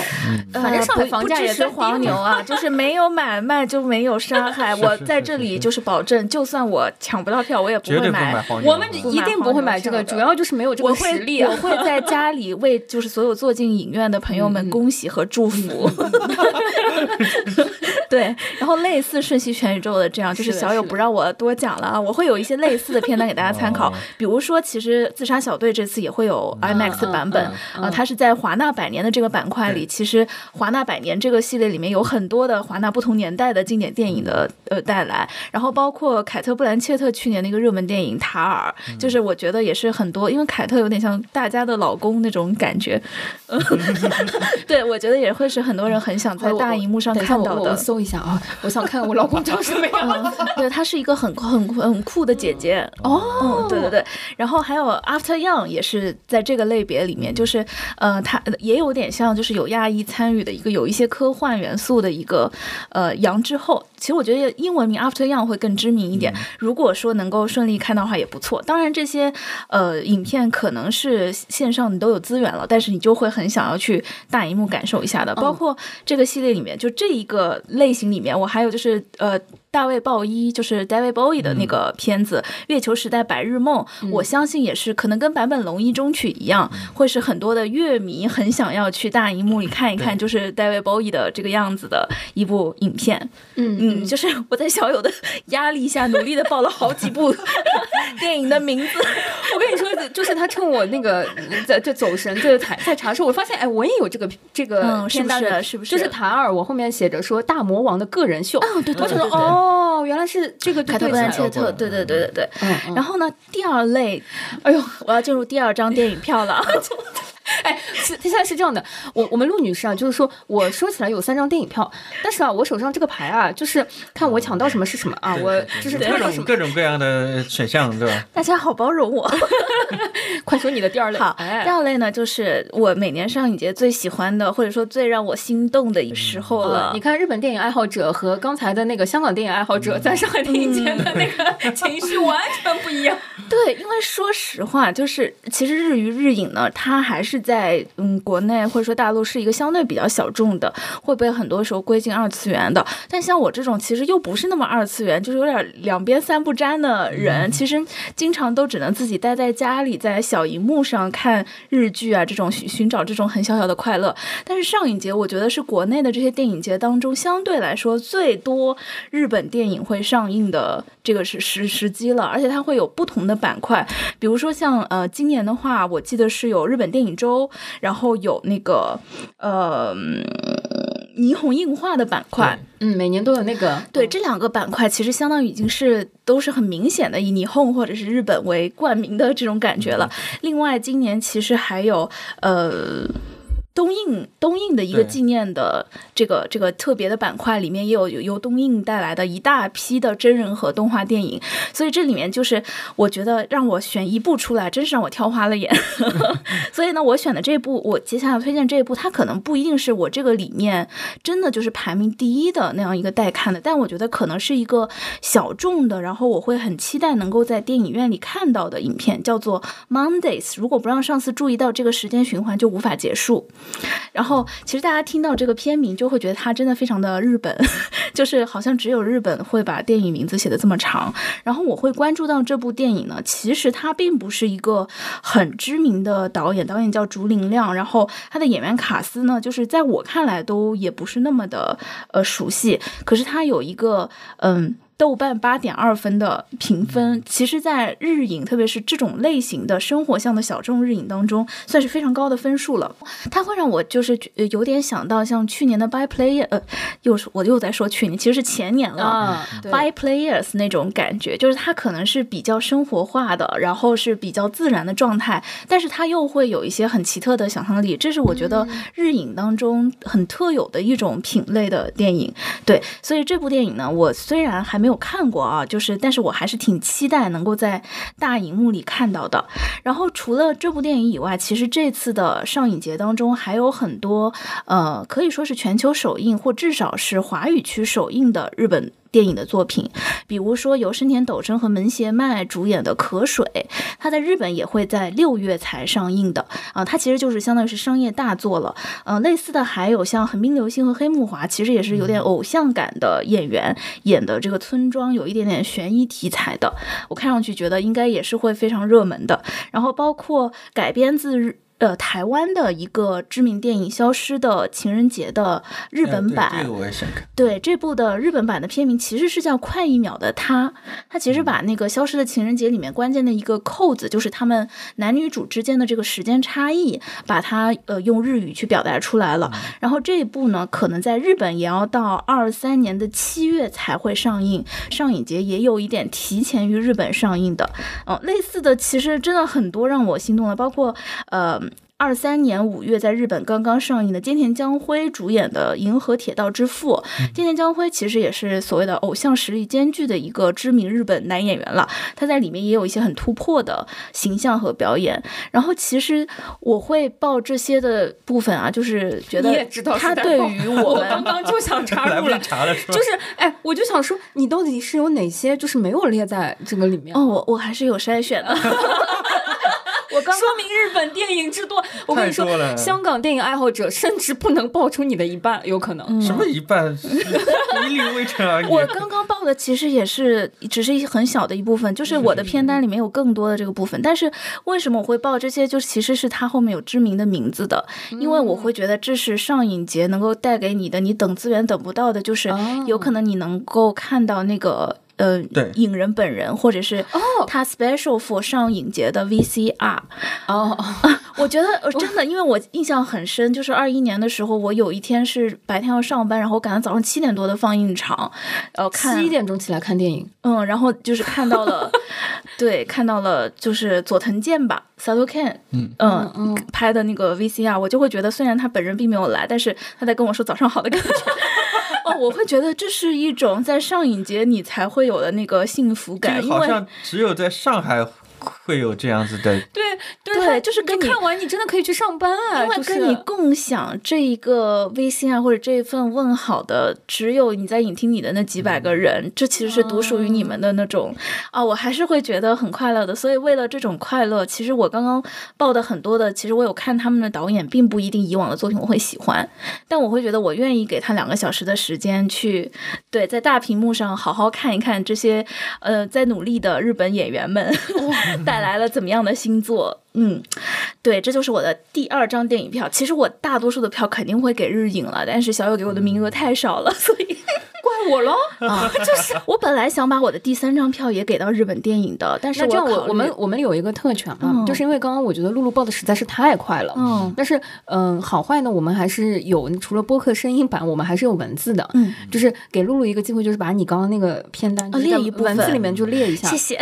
反正上海
呃不
房价也在
不支持黄牛啊，就是没有买卖就没有杀 害。我在这里就是保证，就算我抢不到票，我也不
会
买
买。黄牛。
我们一定不会买这个，主要就是没有这个
我会
实力啊。
我会 在家里为就是所有坐进影院的朋友们恭喜和祝福。对，然后类似《瞬息全宇宙》的这样，就是小友不让我多讲了啊，我会有一些类似的片段给大家参考
哦。
比如说，其实《自杀小队》这次也会有 IMAX 版本
嗯
啊，它是在华纳百年的这个板块里，其实华纳百年这个系列里面有很多的华纳不同年代的经典电影的呃带来，然后包括凯特·布兰切特去年的一个热门电影《塔尔》，就是我觉得也是很多，因为凯特有点像大家的老公那种感觉，对我觉得也会是很多人很想在大荧幕上看到的。
搜一下啊，我想看我老公长什么样。
嗯，对，她是一个很很很酷的姐姐。哦，嗯，对对对，然后还有 After Young 也是在这个类别里面，就是呃，它也有点像就是有亚裔参与的一个有一些科幻元素的一个呃羊之后，其实我觉得英文名 After Young 会更知名一点，如果说能够顺利看到的话也不错。当然这些呃影片可能是线上你都有资源了，但是你就会很想要去大荧幕感受一下的，包括这个系列里面就这一个类型里面，我还有就是呃。大卫鲍伊就是 David Bowie 的那个片子《月球时代白日梦》，我相信也是可能跟版本龙一中曲一样，会是很多的乐迷很想要去大荧幕里看一看，就是 David Bowie 的这个样子的一部影片。
嗯
嗯，就是我在小友的压力下，努力的报了好几部 电影的名字。
就是他趁我那个在在走神在在在查的时候，我发现哎，我也有这个这个
嗯是不
片单的，
是是不是
就是塔尔，我后面写着说大魔王的个人秀。
哦，对对
我想说
对对对。
哦，原来是这个
凯特·布兰切特，对对对对对。然后呢，第二类，哎呦，我要进入第二张电影票了。
哎，是现在是这样的，我我们陆女士啊，就是说我说起来有三张电影票，但是啊，我手上这个牌啊，就是看我抢到什么是什么啊，我就是
各种各种各样的选项，对吧？
大家好包容我。
快说你的第二类。
好，
哎
第，二类呢，就是我每年上影节最喜欢的，或者说最让我心动的时候了。
呃你看日本电影爱好者和刚才的那个香港电影爱好者在上海电影节的那个 情绪完全不一样。
对，因为说实话，就是其实日娱日影呢，它还是在嗯国内或者说大陆是一个相对比较小众的，会被很多时候归进二次元的。但像我这种其实又不是那么二次元，就是有点两边三不沾的人，其实经常都只能自己待在家里，在小荧幕上看日剧啊，这种寻寻找这种很小小的快乐。但是上影节，我觉得是国内的这些电影节当中相对来说最多日本电影会上映的这个是时时机了，而且它会有不同的板块，比如说像呃今年的话，我记得是有日本电影周，然后有那个呃嗯霓虹映画的板块。
嗯，每年都有那个
对这两个板块，其实相当于已经是都是很明显的以霓虹或者是日本为冠名的这种感觉了。另外，今年其实还有呃。东映东映的一个纪念的这个这个特别的板块里面，也有有由东映带来的一大批的真人和动画电影，所以这里面就是我觉得让我选一部出来，真是让我挑花了眼。所以呢，我选的这部，我接下来推荐这一部，它可能不一定是我这个里面真的就是排名第一的那样一个待看的，但我觉得可能是一个小众的，然后我会很期待能够在电影院里看到的影片，叫做《Mondays》。如果不让上司注意到这个时间循环，就无法结束。然后，其实大家听到这个片名，就会觉得它真的非常的日本，就是好像只有日本会把电影名字写的这么长。然后我会关注到这部电影呢，其实它并不是一个很知名的导演，导演叫竹林亮，然后他的演员卡斯呢，就是在我看来都也不是那么的呃熟悉，可是他有一个嗯。豆瓣八点二分的评分，其实，在日影，特别是这种类型的生活向的小众日影当中，算是非常高的分数了。它会让我就是呃有点想到像去年的《By Player》，呃，又是我又在说去年，其实是前年了。
啊
，by players 那种感觉，就是它可能是比较生活化的，然后是比较自然的状态，但是它又会有一些很奇特的想象力，这是我觉得日影当中很特有的一种品类的电影。对，所以这部电影呢，我虽然还没有看过啊，就是但是我还是挺期待能够在大荧幕里看到的。然后除了这部电影以外，其实这次的上影节当中还有很多呃，可以说是全球首映或至少是华语区首映的日本。电影的作品，比如说由深田斗真和门胁麦主演的《渴水》，它在日本也会在六月才上映的啊，它其实就是相当于是商业大作了。嗯、类似的还有像横滨流星和黑木华，其实也是有点偶像感的演员演的这个村庄，有一点点悬疑题材的，我看上去觉得应该也是会非常热门的。然后包括改编自日。呃，台湾的一个知名电影《消失的情人节》的日本版，
这个我也想看。
对这部的日本版的片名其实是叫《快一秒的他》，他其实把那个《消失的情人节》里面关键的一个扣子，就是他们男女主之间的这个时间差异，把它呃用日语去表达出来了。然后这一部呢，可能在日本也要到二三年的七月才会上映，上影节也有一点提前于日本上映的。嗯、类似的其实真的很多让我心动的，包括呃。二三年五月在日本刚刚上映的菅田将晖主演的《银河铁道之父》，菅田将晖其实也是所谓的偶像实力兼具的一个知名日本男演员了，他在里面也有一些很突破的形象和表演。然后其实我会报这些的部分啊，就是觉得他对于我
我
们
刚刚就想插入了。
查了是吧？
就是，哎，我就想说，你到底是有哪些就是没有列在这个里面？
哦，我我还是有筛选的。我刚
说明日本电影之多。我跟你说香港电影爱好者甚至不能报出你的一半，有可能。
什么一半，一粒微尘而已。
我刚刚报的其实也是只是一很小的一部分，就是我的片单里面有更多的这个部分。但是为什么我会报这些？就是其实是它后面有知名的名字的，因为我会觉得这是上影节能够带给你的，你等资源等不到的，就是
哦
有可能你能够看到那个。呃
对，
影人本人，或者是
哦。
他 special for 上影节的 VCR，
哦，
我觉得呃真的，因为我印象很深，就是二一年的时候，我有一天是白天要上班，然后赶到早上七点多的放映场，然后看
七点钟起来看电影，
嗯，然后就是看到了，对，看到了就是佐藤健吧，Sato Ken，
嗯
嗯
嗯
拍的那个 VCR，我就会觉得虽然他本人并没有来，但是他在跟我说早上好的感觉。哦，我会觉得这是一种在上影节你才会有的那个幸福感，因为
好像只有在上海会有这样子的。
对对
对就是跟你
看完你真的可以去上班啊，
因为跟你共享这一个微信啊，或者这一份问好的，只有你在影厅里的那几百个人，这其实是独属于你们的那种啊，我还是会觉得很快乐的。所以为了这种快乐，其实我刚刚报的很多的，其实我有看他们的导演，并不一定以往的作品我会喜欢，但我会觉得我愿意给他两个小时的时间去，对，在大屏幕上好好看一看这些呃在努力的日本演员们 带来了怎么样的新作。嗯，对，这就是我的第二张电影票。其实我大多数的票肯定会给日影了，但是小友给我的名额太少了，所以
怪我喽。
啊，就是我本来想把我的第三张票也给到日本电影的，但是
那这样我我们我们有一个特权嘛，
嗯
就是因为刚刚我觉得露露报的实在是太快了，
嗯
但是嗯、好坏呢，我们还是有除了播客声音版，我们还是有文字的，
嗯，
就是给露露一个机会，就是把你刚刚那个片单就
列一部分
文字里面就列一下，
谢谢。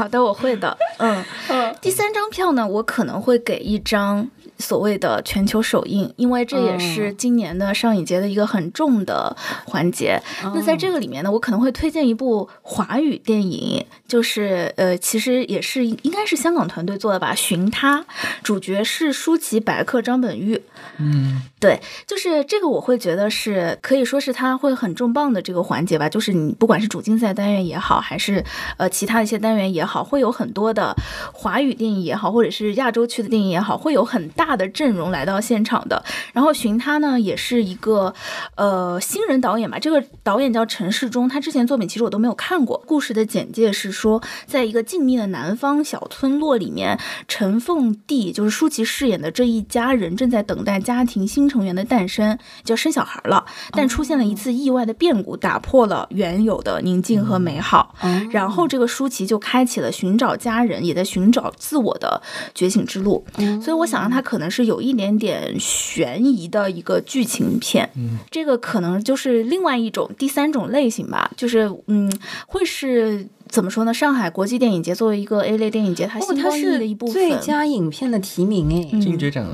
好的，我会的。嗯 嗯，第三张票呢，我可能会给一张所谓的全球首映，因为这也是今年的上影节的一个很重的环节。那在这个里面呢，我可能会推荐一部华语电影，就是呃，其实也是应该是香港团队做的吧，《寻他》，主角是舒淇、白客、张本煜。
嗯，
对，就是这个，我会觉得是可以说是他会很重磅的这个环节吧。就是你不管是主竞赛单元也好，还是呃其他的一些单元也好，会有很多的华语电影也好，或者是亚洲区的电影也好，会有很大的阵容来到现场的。然后寻他呢，也是一个呃新人导演吧。这个导演叫陈世忠，他之前作品其实我都没有看过。故事的简介是说，在一个静谧的南方小村落里面，陈凤娣就是舒淇饰演的这一家人正在等待。家庭新成员的诞生，就要生小孩了，但出现了一次意外的变故，打破了原有的宁静和美好。然后这个舒淇就开启了寻找家人，也在寻找自我的觉醒之路。所以我想让他可能是有一点点悬疑的一个剧情片。这个可能就是另外一种第三种类型吧，就是嗯，会是。怎么说呢？上海国际电影节作为一个 A 类电影节，它星光熠熠的一部分，
最佳影片的提名哎，
金爵奖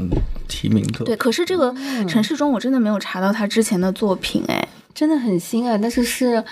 提名的。
对，可是这个陈世忠，我真的没有查到他之前的作品哎。
真的很新哎，但是是，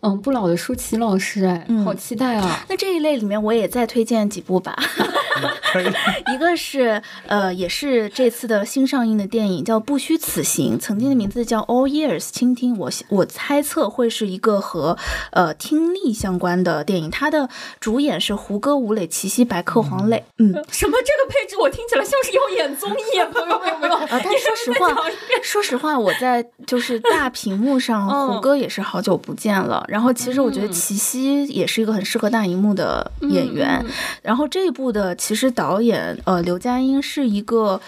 嗯，不老的舒淇老师哎，好期待啊！
那这一类里面，我也再推荐几部吧。一个是呃，也是这次的新上映的电影，叫《不虚此行》，曾经的名字叫《All Years》，倾听。我我猜测会是一个和呃听力相关的电影。它的主演是胡歌、吴磊、齐溪、白客、黄磊。嗯，
什么这个配置？我听起来像是要演综艺，朋友们有没有？啊，
但说实话，说实话，我在就是大屏幕上。胡歌也是好久不见了，然后其实我觉得齐溪也是一个很适合大荧幕的演员。然后这一部的其实导演呃刘佳音是一个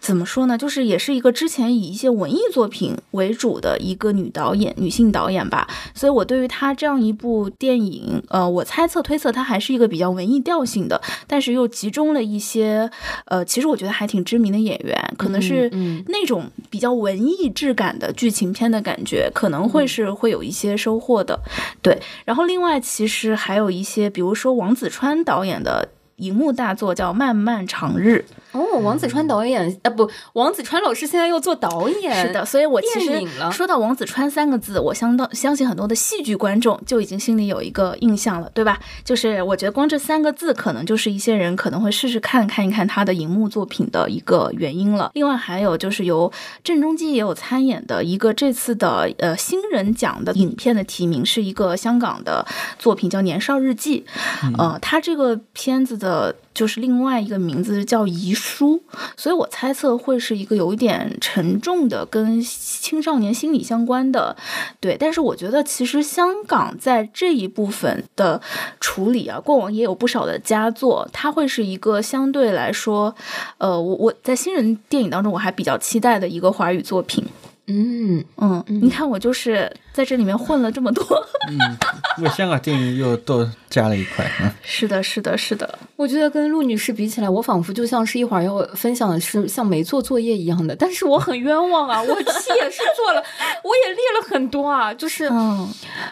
怎么说呢？就是也是一个之前以一些文艺作品为主的一个女导演、女性导演吧。所以我对于她这样一部电影，呃，我猜测推测她还是一个比较文艺调性的，但是又集中了一些呃，其实我觉得还挺知名的演员，可能是那种比较文艺质感的剧情片的感觉。可能会是会有一些收获的，对。然后另外其实还有一些，比如说王子川导演的荧幕大作叫《漫漫长日》。
哦，王子川导演，呃，不，王子川老师现在要做导演，
是的，所以我其实说到王子川三个字，我相当相信很多的戏剧观众就已经心里有一个印象了，对吧？就是我觉得光这三个字，可能就是一些人可能会试试看看一看他的荧幕作品的一个原因了。另外还有就是由郑中基也有参演的一个这次的呃新人奖的影片的提名，是一个香港的作品叫《年少日记》，呃，他这个片子的。就是另外一个名字叫遗书，所以我猜测会是一个有一点沉重的，跟青少年心理相关的，对。但是我觉得其实香港在这一部分的处理啊，过往也有不少的佳作，它会是一个相对来说，呃，我我在新人电影当中我还比较期待的一个华语作品。
嗯
嗯，你看我就是在这里面混了这么多，
嗯，为香港电影又多加了一块。嗯，
是的，是的，是的。
我觉得跟陆女士比起来，我仿佛就像是一会儿要分享的是像没做作业一样的，但是我很冤枉啊，我气也是做了，我也列了很多啊，就是，嗯，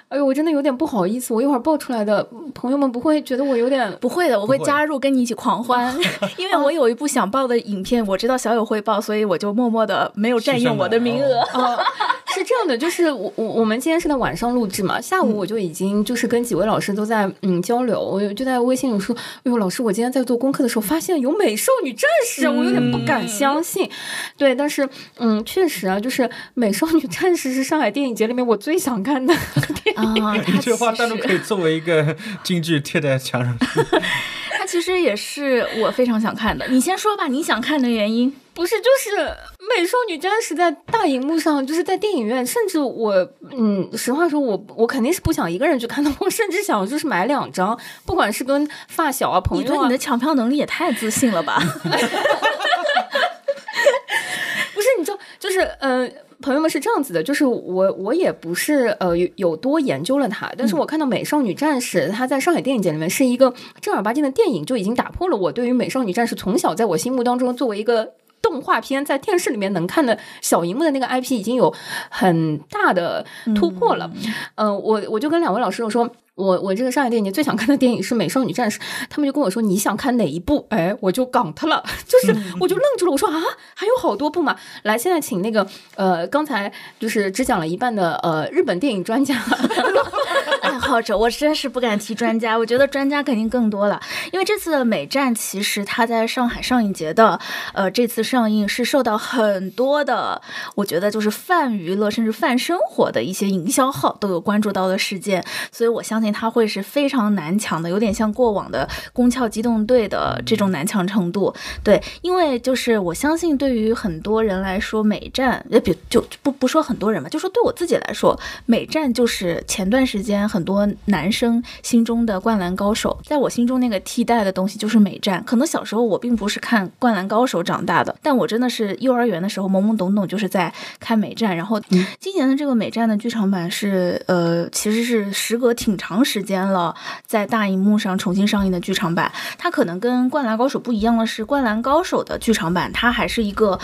哎呦，我真的有点不好意思，我一会儿爆出来的朋友们不会觉得我有点
不会的，我会加入跟你一起狂欢，因为我有一部想报的影片，我知道小友会报，所以我就默默的没有占用我的名额。
哦，是这样的，就是我我我们今天是在晚上录制嘛，下午我就已经就是跟几位老师都在嗯交流，我就在微信里说，哎呦老师，我今天在做功课的时候发现有美少女战士，我有点不敢相信。对，但是嗯，确实啊，就是美少女战士是上海电影节里面我最想看的 电影。
你这话单独可以作为一个金句贴在墙上。
它其实也是我非常想看的，你先说吧，你想看的原因。
不是，就是《美少女战士》在大荧幕上，就是在电影院，甚至我，嗯，实话说，我我肯定是不想一个人去看的，我甚至想就是买两张，不管是跟发小啊、朋友啊。
你对你的抢票能力也太自信了吧？
不是，你就就是，嗯，朋友们是这样子的，就是我我也不是呃有有多研究了它，但是我看到《美少女战士》它在上海电影节里面是一个正儿八经的电影，就已经打破了我对于《美少女战士》从小在我心目当中作为一个。动画片在电视里面能看的小荧幕的那个 IP 已经有很大的突破了。嗯，我我就跟两位老师我说。我我这个上海电影节最想看的电影是《美少女战士》，他们就跟我说你想看哪一部？哎，我就港他了，就是我就愣住了，我说啊，还有好多部嘛。来，现在请那个呃，刚才就是只讲了一半的呃日本电影专家
爱 好者，我真是不敢提专家，我觉得专家肯定更多了。因为这次的美战其实它在上海上映节的呃这次上映是受到很多的，我觉得就是泛娱乐甚至泛生活的一些营销号都有关注到的事件，所以我相信它会是非常难抢的，有点像过往的《宫壳机动队》的这种难抢程度。对，因为就是我相信对于很多人来说，美战呃，比就不不说很多人吧，就说对我自己来说，美战就是前段时间很多男生心中的灌篮高手，在我心中那个替代的东西就是美战。可能小时候我并不是看灌篮高手长大的，但我真的是幼儿园的时候懵懵懂懂就是在看美战。然后今年的这个美战的剧场版是呃，其实是时隔挺长长时间了，在大荧幕上重新上映的剧场版。它可能跟灌篮高手不一样的是，灌篮高手的剧场版它还是一个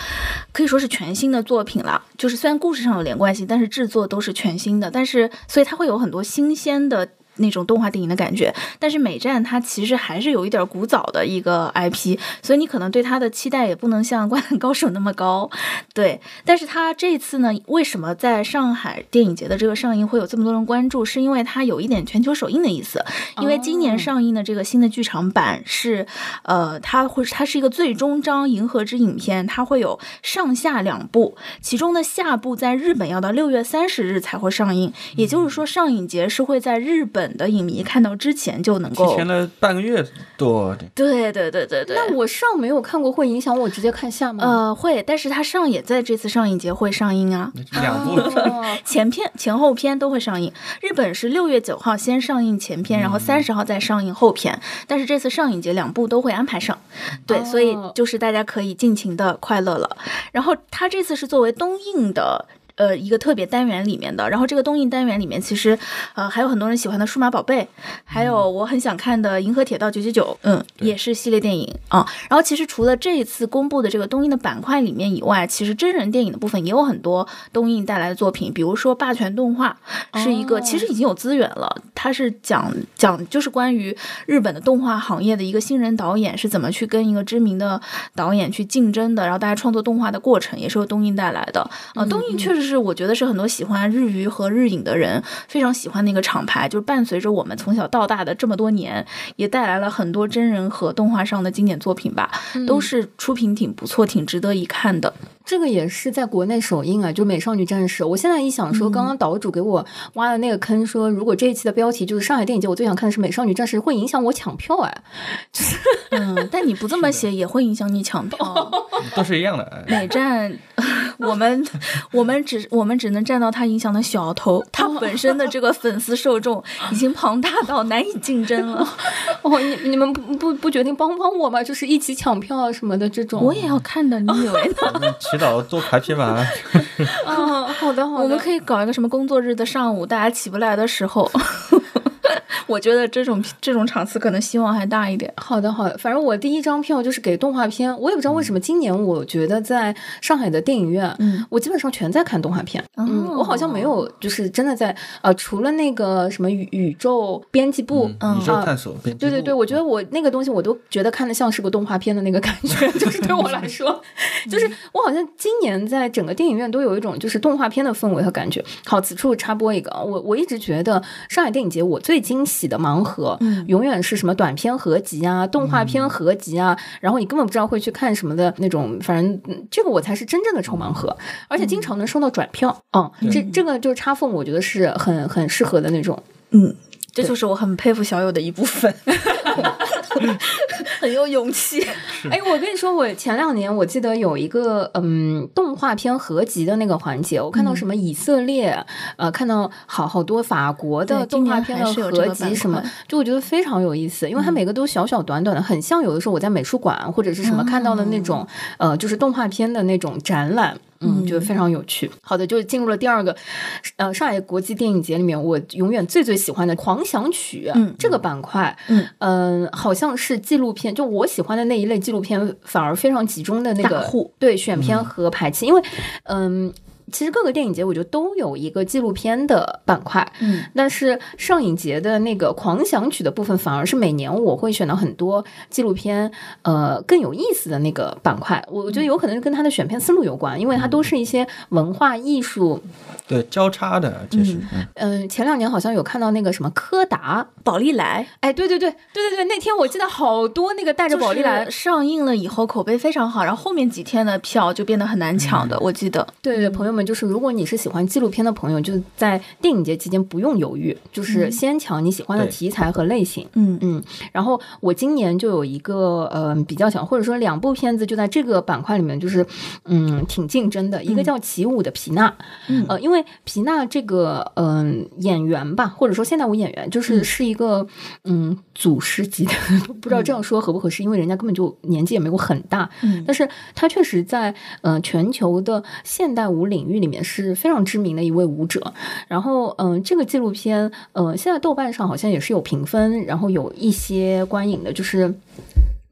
可以说是全新的作品了。就是虽然故事上有连贯性，但是制作都是全新的，但是所以它会有很多新鲜的。那种动画电影的感觉，但是美战它其实还是有一点古早的一个 IP，所以你可能对它的期待也不能像《灌篮高手》那么高，对。但是它这次呢，为什么在上海电影节的这个上映会有这么多人关注？是因为它有一点全球首映的意思，因为今年上映的这个新的剧场版是，呃，它会它是一个最终章银河之影片，它会有上下两部，其中的下部在日本要到六月三十日才会上映，也就是说上影节是会在日本。的影迷看到之前就能够
提前了半个月多点。
对对对对对。
那我上没有看过，会影响我直接看下吗？
呃，会，但是它上也在这次上映节会上映啊。
两部
前片、前后片都会上映。日本是六月九号先上映前片，然后三十号再上映后片。但是这次上影节两部都会安排上，对，所以就是大家可以尽情的快乐了。然后它这次是作为东映的。呃，一个特别单元里面的，然后这个东映单元里面，其实，呃，还有很多人喜欢的数码宝贝，还有我很想看的银河铁道九九九，嗯，也是系列电影啊。然后其实除了这一次公布的这个东映的板块里面以外，其实真人电影的部分也有很多东映带来的作品，比如说霸权动画是一个，其实已经有资源了，它是讲讲就是关于日本的动画行业的一个新人导演是怎么去跟一个知名的导演去竞争的，然后大家创作动画的过程也是由东映带来的啊。东映确实。是我觉得是很多喜欢日娱和日影的人非常喜欢的一个厂牌，就是伴随着我们从小到大的这么多年，也带来了很多真人和动画上的经典作品吧，都是出品挺不错、挺值得一看的。
这个也是在国内首映啊，就《美少女战士》。我现在一想说，刚刚岛主给我挖的那个坑，说如果这一期的标题就是上海电影节，我最想看的是《美少女战士》，会影响我抢票哎。
嗯，但你不这么写也会影响你抢票，
都是一样的。
美战，我们我们只我们只能占到它影响的小头，它本身的这个粉丝受众已经庞大到难以竞争了。
哦，你你们不不不决定帮帮我吗？就是一起抢票啊什么的这种。
我也要看的，你以为
呢？祈祷做排片吧。
啊，好的好的，
我们可以搞一个什么工作日的上午，大家起不来的时候。我觉得这种这种场次可能希望还大一点。
好的，好的，反正我第一张票就是给动画片，我也不知道为什么今年我觉得在上海的电影院，嗯，我基本上全在看动画片，嗯，我好像没有就是真的在呃，除了那个什么宇宇宙编辑部，
嗯，宇宙探索编辑部，
对对对，我觉得我那个东西我都觉得看的像是个动画片的那个感觉，就是对我来说，就是我好像今年在整个电影院都有一种就是动画片的氛围和感觉。好，此处插播一个，我我一直觉得上海电影节我最惊喜。的盲盒，永远是什么短片合集啊、动画片合集啊，然后你根本不知道会去看什么的那种，反正这个我才是真正的抽盲盒，而且经常能收到转票。嗯，这这个就是插缝，我觉得是很很适合的那种。
嗯，这就是我很佩服小友的一部分。很有勇气。
哎，我跟你说，我前两年我记得有一个嗯动画片合集的那个环节，我看到什么以色列，呃，看到好好多法国的动画片的合集，什么，就我觉得非常有意思，因为它每个都小小短短的，很像有的时候我在美术馆或者是什么看到的那种，呃，就是动画片的那种展览。嗯，觉得非常有趣。好的，就进入了第二个，呃，上海国际电影节里面，我永远最最喜欢的狂想曲这个板块。嗯嗯，好像是纪录片，就我喜欢的那一类纪录片，反而非常集中的那个对选片和排期，因为嗯。其实各个电影节我觉得都有一个纪录片的板块，
嗯，
但是上影节的那个狂想曲的部分，反而是每年我会选到很多纪录片，呃，更有意思的那个板块。我我觉得有可能是跟他的选片思路有关，因为它都是一些文化艺术。
对交叉的，这是嗯
嗯、前两年好像有看到那个什么柯达，
宝丽来
哎，对对对对对对，那天我记得好多那个带着宝丽来
上映了以后口碑非常好，然后后面几天的票就变得很难抢的，我记得。
对对，朋友们，就是如果你是喜欢纪录片的朋友，就在电影节期间不用犹豫，就是先抢你喜欢的题材和类型。
嗯。
嗯，然后我今年就有一个呃比较想，或者说两部片子就在这个板块里面，就是嗯挺竞争的。一个叫《起舞的皮娜》，
嗯。
呃，因为皮娜这个嗯、演员吧，或者说现代舞演员，就是是一个嗯祖师级的，不知道这样说合不合适，因为人家根本就年纪也没有很大，
嗯。
但是他确实在呃全球的现代舞领域里面是非常知名的一位舞者。然后嗯、这个纪录片嗯现在豆瓣上好像也是有评分，然后有一些观影的，就是。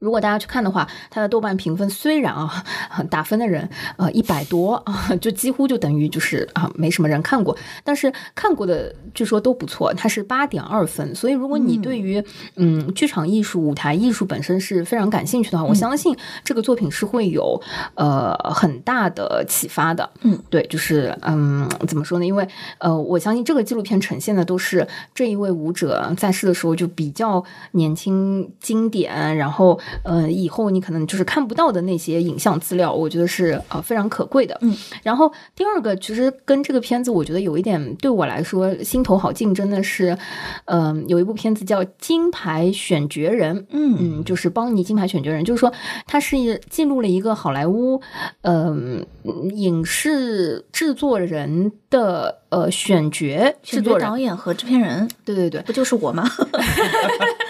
如果大家去看的话，它的豆瓣评分虽然啊 打分的人呃一百多啊，就几乎就等于就是啊没什么人看过，但是看过的据说都不错，它是八点二分。所以如果你对于嗯剧场艺术、舞台艺术本身是非常感兴趣的话，我相信这个作品是会有呃很大的启发的。
嗯，
对，就是嗯怎么说呢？因为呃我相信这个纪录片呈现的都是这一位舞者在世的时候就比较年轻、经典，然后呃以后你可能就是看不到的那些影像资料，我觉得是呃非常可贵的。
嗯，
然后第二个其实跟这个片子，我觉得有一点对我来说心头好竞争的是，嗯、有一部片子叫《金牌选角人》。
嗯
嗯，就是邦尼金牌选角人，就是说他是记录了一个好莱坞，嗯、影视制作人的呃选角制作人，
导演和制片人
对对对
不就是我吗？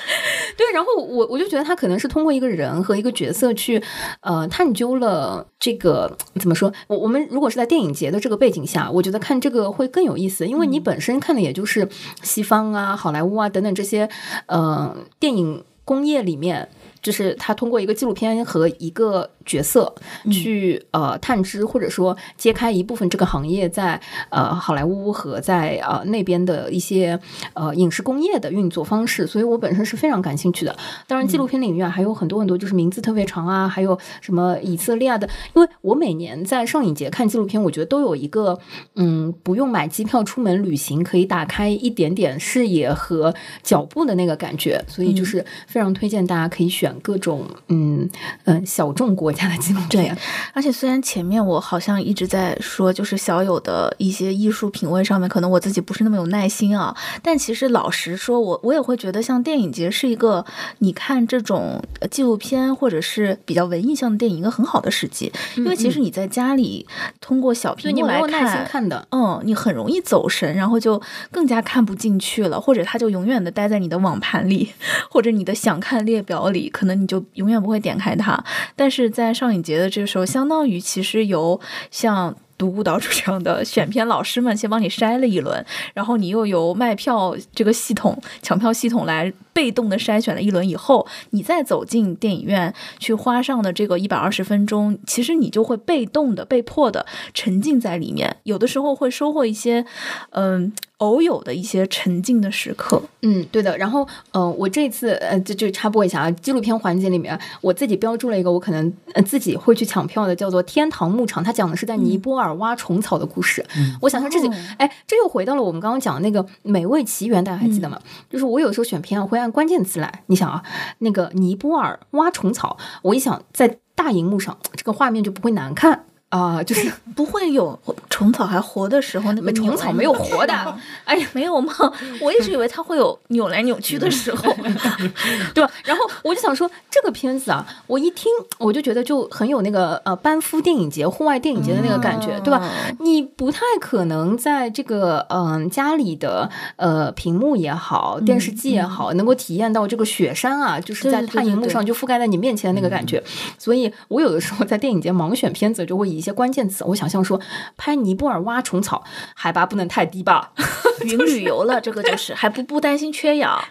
对。然后我我就觉得他可能是通过一个人和一个角色去呃探究了这个怎么说？我我们如果是在电影节的这个背景下，我觉得看这个会更有意思，因为你本身看的也就是西方啊、好莱坞啊等等这些呃电影工业里面。就是他通过一个纪录片和一个角色去、呃探知或者说揭开一部分这个行业在呃好莱坞和在呃那边的一些呃影视工业的运作方式，所以我本身是非常感兴趣的。当然，纪录片领域啊还有很多很多就是名字特别长啊，还有什么以色列啊的，因为我每年在上影节看纪录片，我觉得都有一个嗯不用买机票出门旅行，可以打开一点点视野和脚步的那个感觉，所以就是非常推荐大家可以选各种嗯嗯小众国家的纪录片。
而且虽然前面我好像一直在说，就是小友的一些艺术品味上面，可能我自己不是那么有耐心啊，但其实老实说，我我也会觉得像电影节是一个你看这种呃纪录片或者是比较文艺向的电影一个很好的时机，因为其实你在家里通过小屏幕来看。
看的，
嗯，你很容易走神，然后就更加看不进去了，或者它就永远的待在你的网盘里，或者你的想看列表里，可能你就永远不会点开它。但是在在上影节的这个时候，相当于其实由像。独孤岛主这样的选片老师们先帮你筛了一轮，然后你又由卖票这个系统、抢票系统来被动的筛选了一轮以后，你再走进电影院去花上的这个一百二十分钟，其实你就会被动的、被迫的沉浸在里面，有的时候会收获一些，嗯、偶有的一些沉浸的时刻。
嗯，对的。然后，呃，我这次呃，就就插播一下啊，纪录片环节里面，我自己标注了一个我可能呃自己会去抢票的，叫做《天堂牧场》，它讲的是在尼泊尔挖虫草的故事。嗯我想说这就，
哦
哎，这又回到了我们刚刚讲的那个美味奇缘，大家还记得吗？就是我有时候选片啊，会按关键词来。你想啊，那个尼泊尔挖虫草，我一想在大荧幕上，这个画面就不会难看。啊、就是
不会有虫草还活的时候，那个
虫草没有活的
吗，
哎呀，
没有吗？我一直以为它会有扭来扭去的时候。
对吧？然后我就想说，这个片子啊，我一听我就觉得就很有那个呃班夫电影节、户外电影节的那个感觉，对吧？
嗯
你不太可能在这个嗯、家里的呃屏幕也好，电视机也好，能够体验到这个雪山啊，就是在大荧幕上就覆盖在你面前的那个感觉。所以我有的时候在电影节盲选片子，就会以些关键词，我想象说拍尼泊尔挖虫草，海拔不能太低吧？
云旅游了，这个就是还不不担心缺氧，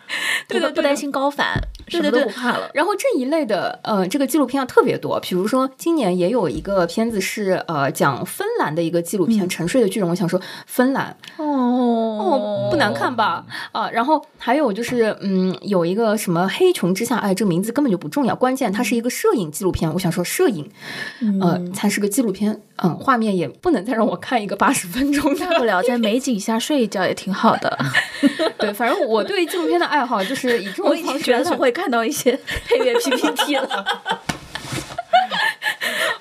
对的对
不担心高反，什么都不怕了。
然后这一类的呃，这个纪录片啊特别多，比如说今年也有一个片子是呃讲芬兰的一个纪录片《沉睡的巨人》，我想说芬兰
哦
哦不难看吧？啊，然后还有就是嗯有一个什么黑熊之下，哎，这名字根本就不重要，关键它是一个摄影纪录片，我想说摄影呃才是个纪录片，嗯，画面也不能再让我看一个八十分钟的
大不了在美景下睡一觉也挺好的。
对，反正我对纪录片的爱好就是以这种
我已
方式
经觉得
看
会看到一些配乐 PPT 了。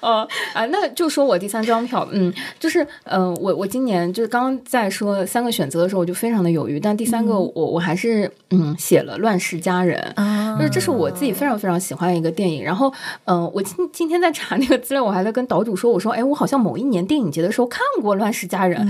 呃啊，那就说我第三张票，嗯，就是呃，我我今年就是刚刚在说三个选择的时候，我就非常的犹豫，但第三个我我还是嗯写了《乱世佳人》，
啊
就是这是我自己非常非常喜欢的一个电影。然后，嗯、我今今天在查那个资料，我还在跟岛主说，我说，哎，我好像某一年电影节的时候看过《乱世佳人》，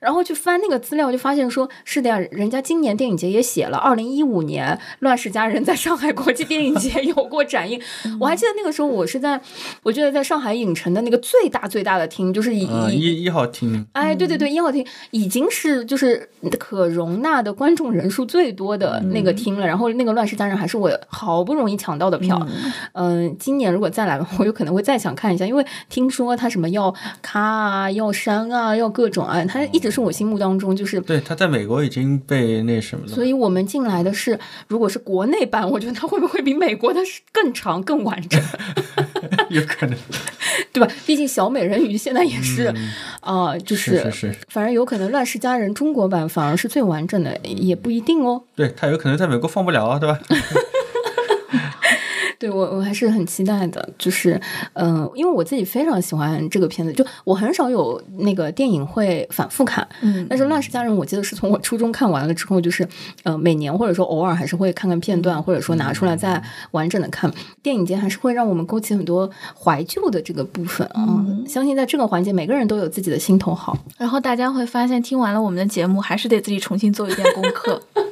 然后去翻那个资料，就发现说是的呀，人家今年电影节也写了，二零一五年《乱世佳人》在上海国际电影节 有过展映。我还记得那个时候，我是在，我记得在上海影城的那个最大最大的厅，就是
一一号厅，
哎，对对对，一号厅已经是就是可容纳的观众人数最多的那个厅了。然后那个《乱世佳人》还是我好不容易抢到的票。嗯、今年如果再来的话，我有可能会再想看一下，因为听说他什么要咔啊，要删啊，要各种啊，他一直是我心目当中就是。
对，他在美国已经被那什么了
所。以我们进来的是，如果是国内版，我觉得它会不会比美国的更长、更完整？
有可能
对吧？毕竟小美人鱼现在也是，啊、就是
是是，
反正有可能《乱世佳人》中国版反而是最完整的，也不一定哦。
对他有可能在美国放不了啊，对吧？
对我我还是很期待的，就是嗯、呃因为我自己非常喜欢这个片子，就我很少有那个电影会反复看，
嗯
但是《乱世佳人》我记得是从我初中看完了之后，就是呃每年或者说偶尔还是会看看片段，或者说拿出来再完整的看。电影节还是会让我们勾起很多怀旧的这个部分啊、相信在这个环节，每个人都有自己的心头好。
然后大家会发现，听完了我们的节目，还是得自己重新做一遍功课。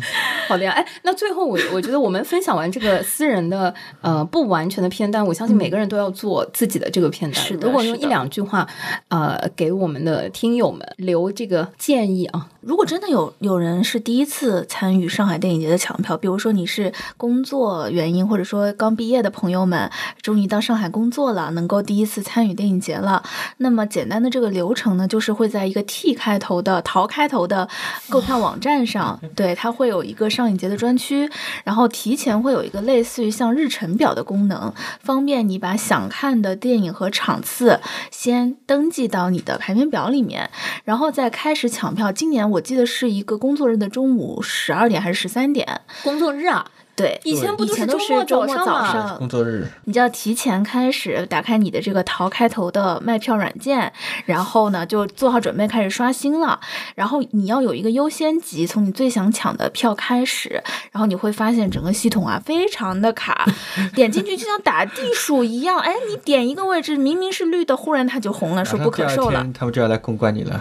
好的呀，哎，那最后我我觉得我们分享完这个私人的呃不完全的片段，我相信每个人都要做自己的这个片段。
是的。
如果用一两句话，呃，给我们的听友们留这个建议啊，
如果真的有有人是第一次参与上海电影节的抢票，比如说你是工作原因，或者说刚毕业的朋友们，终于到上海工作了，能够第一次参与电影节了，那么简单的这个流程呢，就是会在一个 T 开头的淘开头的购票网站上，对，它会会有一个上影节的专区，然后提前会有一个类似于像日程表的功能，方便你把想看的电影和场次先登记到你的排片表里面，然后再开始抢票。今年我记得是一个工作日的中午十二点还是十三点？
工作日啊，
对，
以前不
以前都
都周末
是周末
早
上
工作日，
你就要提前开始打开你的这个淘开头的卖票软件，然后呢就做好准备开始刷新了。然后你要有一个优先级，从你最想抢的票开始，然后你会发现整个系统啊非常的卡，点进去就像打地鼠一样。哎，你点一个位置明明是绿的，忽然它就红了，说不可受了。
他们就要来公关你了。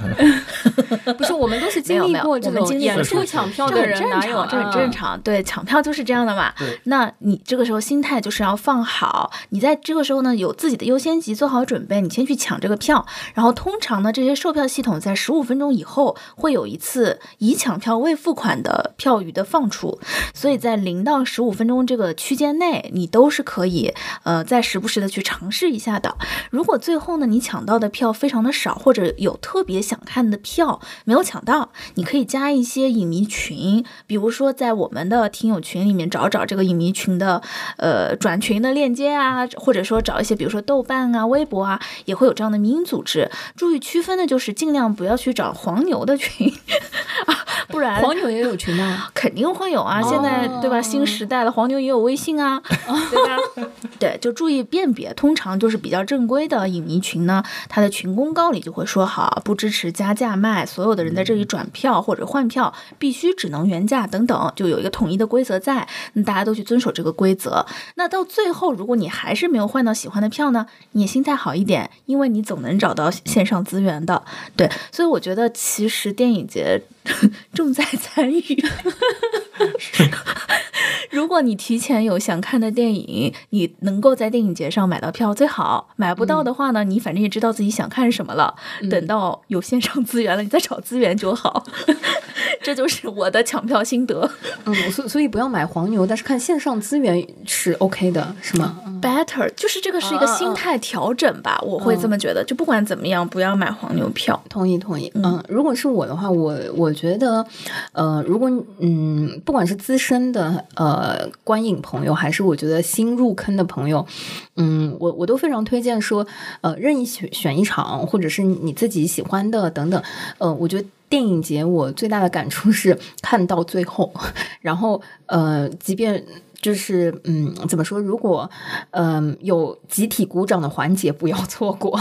不是，我们都是经历过这种演出抢票的人，
这很正？常。对，抢票就是这样的嘛。
对
那你这个时候心态就是要放好，你在这个时候呢有自己的优先级，做好准备，你先去抢这个票。然后通常呢，这些售票系统在十五分钟以后会有一次已抢票未付款的票余的放出，所以在零到十五分钟这个区间内，你都是可以呃在时不时的去尝试一下的。如果最后呢你抢到的票非常的少，或者有特别想看的票没有抢到，你可以加一些影迷群，比如说在我们的听友群里面找找这个影迷群的呃转群的链接啊，或者说找一些比如说豆瓣啊、微博啊，也会有这样的民营组织。注意区分的就是尽量不要去找黄牛的群 啊，不然
黄牛也有群啊，
肯定会有啊，现在对吧？新时代了，黄牛也有微信啊，对吧？对，就注意辨别。通常就是比较正规的影迷群呢，它的群公告里就会说好，不支持加价卖，所有的人在这里转票或者换票必须只能原价等等，就有一个统一的规则在，那那大家都去遵守这个规则。那到最后，如果你还是没有换到喜欢的票呢，你也心态好一点，因为你总能找到线上资源的。对，所以我觉得其实电影节 重在参与。如果你提前有想看的电影，你能够在电影节上买到票最好。买不到的话呢，你反正也知道自己想看什么了。等到有线上资源了，你再找资源就好。这就是我的抢票心得。
嗯，所所以不要买黄牛，但是看线上资源是 OK 的，是吗
？Better 就是这个是一个心态调整吧，我会这么觉得。就不管怎么样，不要买黄牛票。
同意同意，嗯，如果是我的话，我我我觉得，呃，如果嗯，不管是资深的呃观影朋友，还是我觉得新入坑的朋友，嗯，我我都非常推荐说，呃，任意选选一场，或者是你自己喜欢的等等，呃，我觉得。电影节我最大的感触是看到最后，然后呃，即便就是嗯，怎么说？如果嗯、有集体鼓掌的环节，不要错过。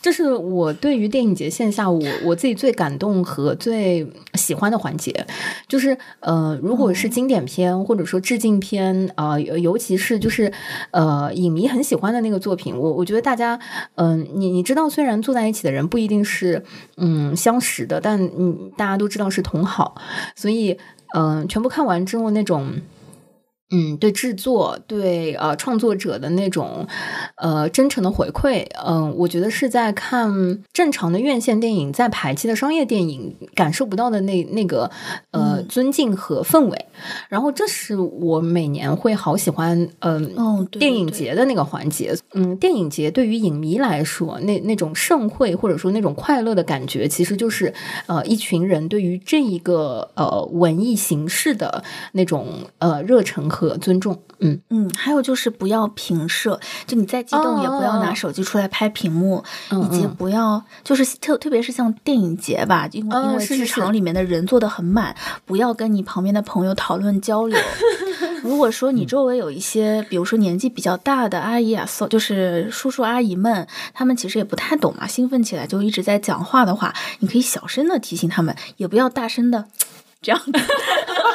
这是我对于电影节线下我我自己最感动和最喜欢的环节，就是呃，如果是经典片或者说致敬片啊、呃，尤其是就是呃，影迷很喜欢的那个作品，我我觉得大家嗯、呃，你你知道，虽然坐在一起的人不一定是嗯相识的，但嗯，大家都知道是同好，所以嗯、呃，全部看完之后那种。嗯，对制作、对呃创作者的那种呃真诚的回馈，嗯、呃，我觉得是在看正常的院线电影在排期的商业电影感受不到的那那个呃、
嗯、
尊敬和氛围。然后这是我每年会好喜欢嗯、呃、
哦
电影节的那个环节。嗯，电影节对于影迷来说，那那种盛会或者说那种快乐的感觉，其实就是呃一群人对于这一个呃文艺形式的那种呃热忱。和尊重，嗯
嗯，还有就是不要平射，就你再激动也不要拿手机出来拍屏幕，
哦、
以及不要就是特特别是像电影节吧，因为、
哦、
因为剧场里面的人坐的很满，不要跟你旁边的朋友讨论交流。如果说你周围有一些，比如说年纪比较大的阿姨啊，就是叔叔阿姨们，他们其实也不太懂嘛，兴奋起来就一直在讲话的话，你可以小声的提醒他们，也不要大声的 这样的。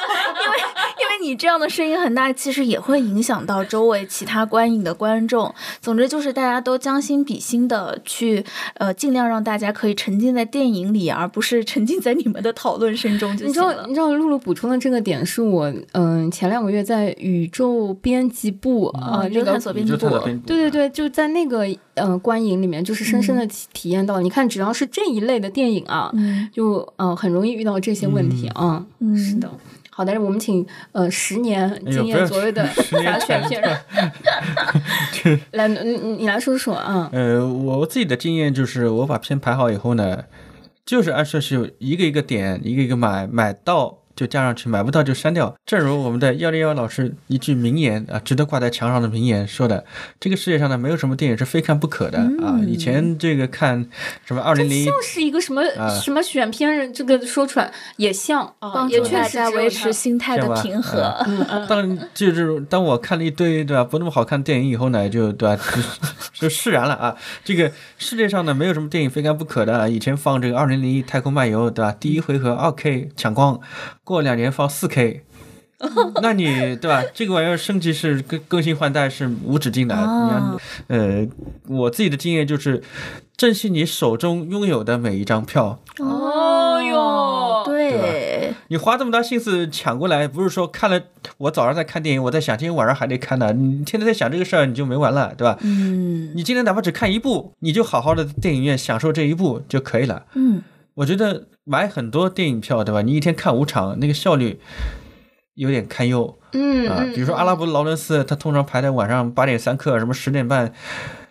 你这样的声音很大，其实也会影响到周围其他观影的观众。总之就是大家都将心比心的去，呃，尽量让大家可以沉浸在电影里，而不是沉浸在你们的讨论声中就
行了。你知道，你知道露露补充的这个点是我，嗯、呃，前两个月在宇宙编辑部啊、呃，那个
探索编辑部，
对对对，就在那个呃观影里面，就是深深的体体验到，嗯、你看，只要是这一类的电影啊，
嗯、
就呃很容易遇到这些问题啊。
嗯，
是的。好的，我们请呃十年经验左右的杂选片人 来，你你来说说啊。
呃，我自己的经验就是，我把片排好以后呢，就是按顺序一个一个点，一个一个买，买到就加上去，买不到就删掉。正如我们的幺零幺老师一句名言啊，值得挂在墙上的名言说的：“这个世界上呢，没有什么电影是非看不可的、
嗯、
啊。”以前这个看什么二零零，
像是一个什么、
啊、
什么选片人，这个说出来也像，
帮助大家维持心态的平和。
嗯、当就是当我看了一堆对吧不那么好看的电影以后呢，就对吧就就释然了啊。这个世界上呢，没有什么电影非看不可的。以前放这个二零零一太空漫游对吧？第一回合二 K 抢光。过两年放四 K，那你对吧？这个玩意儿升级是更更新换代是无止境的。
哦、
呃，我自己的经验就是，珍惜你手中拥有的每一张票。
哦哟，
对，
对你花这么大心思抢过来，不是说看了我早上在看电影，我在想今天晚上还得看呢。你天天在想这个事儿，你就没完了，对吧？
嗯，
你今天哪怕只看一部，你就好好的电影院享受这一部就可以了。
嗯，
我觉得。买很多电影票，对吧？你一天看五场，那个效率有点堪忧。
嗯
啊，比如说阿拉伯劳伦斯，他通常排在晚上八点三刻，什么十点半。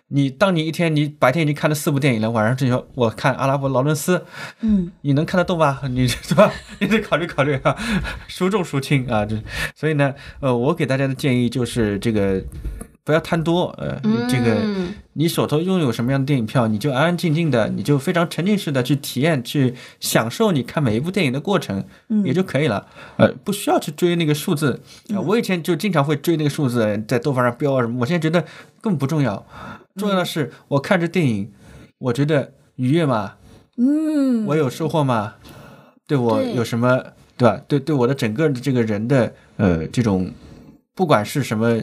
你当你一天你白天已经看了四部电影了，晚上就说我看阿拉伯劳伦斯，
嗯，
你能看得动吧？你对吧？你得考虑考虑啊，孰重孰轻啊？这所以呢，呃，我给大家的建议就是这个。不要贪多，呃，
嗯、
这个你手头拥有什么样的电影票，你就安安静静的，你就非常沉浸式的去体验、去享受你看每一部电影的过程，
嗯、
也就可以了。呃，不需要去追那个数字。我以前就经常会追那个数字，在豆瓣上标啊什么，我现在觉得根本不重要。重要的是，我看这电影，我觉得愉悦嘛？
嗯，
我有收获嘛？对我有什么对吧？对对我的整个的这个人的呃这种，不管是什么。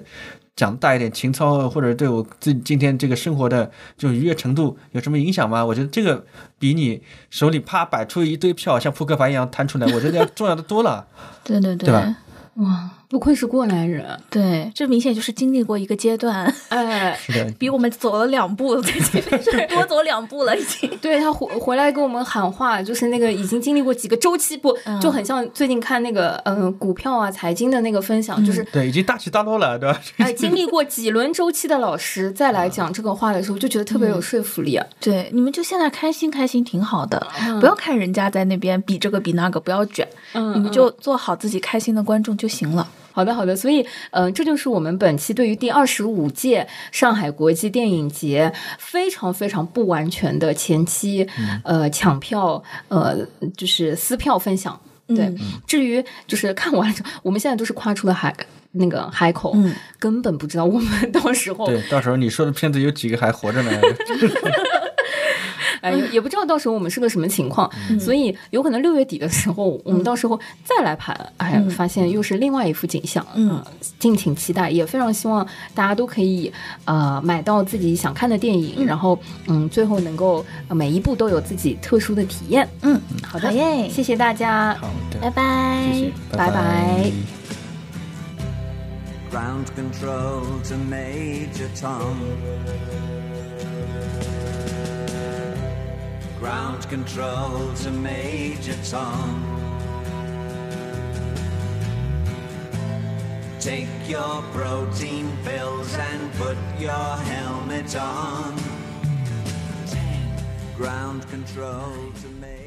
讲大一点情操，或者对我自己今天这个生活的这种愉悦程度有什么影响吗？我觉得这个比你手里啪摆出一堆票，像扑克牌一样摊出来，我觉得要重要的多了。
对对对，
对吧？
哇，不愧是过来人，
对，这明显就是经历过一个阶段，
哎，
是的，
比我们走了两步，在前面是多走两步了，已经。
对他回回来跟我们喊话，就是那个已经经历过几个周期，不
嗯
就很像最近看那个嗯、呃股票啊财经的那个分享，就是
对，已经大起大落了，对吧？
哎经历过几轮周期的老师再来讲这个话的时候，就觉得特别有说服力啊。
对，你们就现在开心开心挺好的，
嗯
不要看人家在那边比这个比那个，不要卷，
嗯
你们就做好自己开心的观众就行了。
好的，好的，所以，呃，这就是我们本期对于第二十五届上海国际电影节非常非常不完全的前期，呃，抢票，呃，就是撕票分享。对，
嗯
至于就是看完了之后，我们现在都是夸出了海那个海口，
嗯
根本不知道我们 到时候，
对，到时候你说的片子有几个还活着呢？
哎，也也不知道到时候我们是个什么情况，
嗯
所以有可能六月底的时候，我们到时候再来盘，哎，
嗯
发现又是另外一幅景象，
嗯
呃敬请期待，也非常希望大家都可以呃买到自己想看的电影，然后嗯，最后能够、呃每一部都有自己特殊的体验。
嗯，
好的，
好耶
谢谢大家，
好的，
拜拜。
谢谢，
拜拜
Ground control to Major Tom. Ground control to Major Tom. Take your protein pills and put your helmet on. Ground control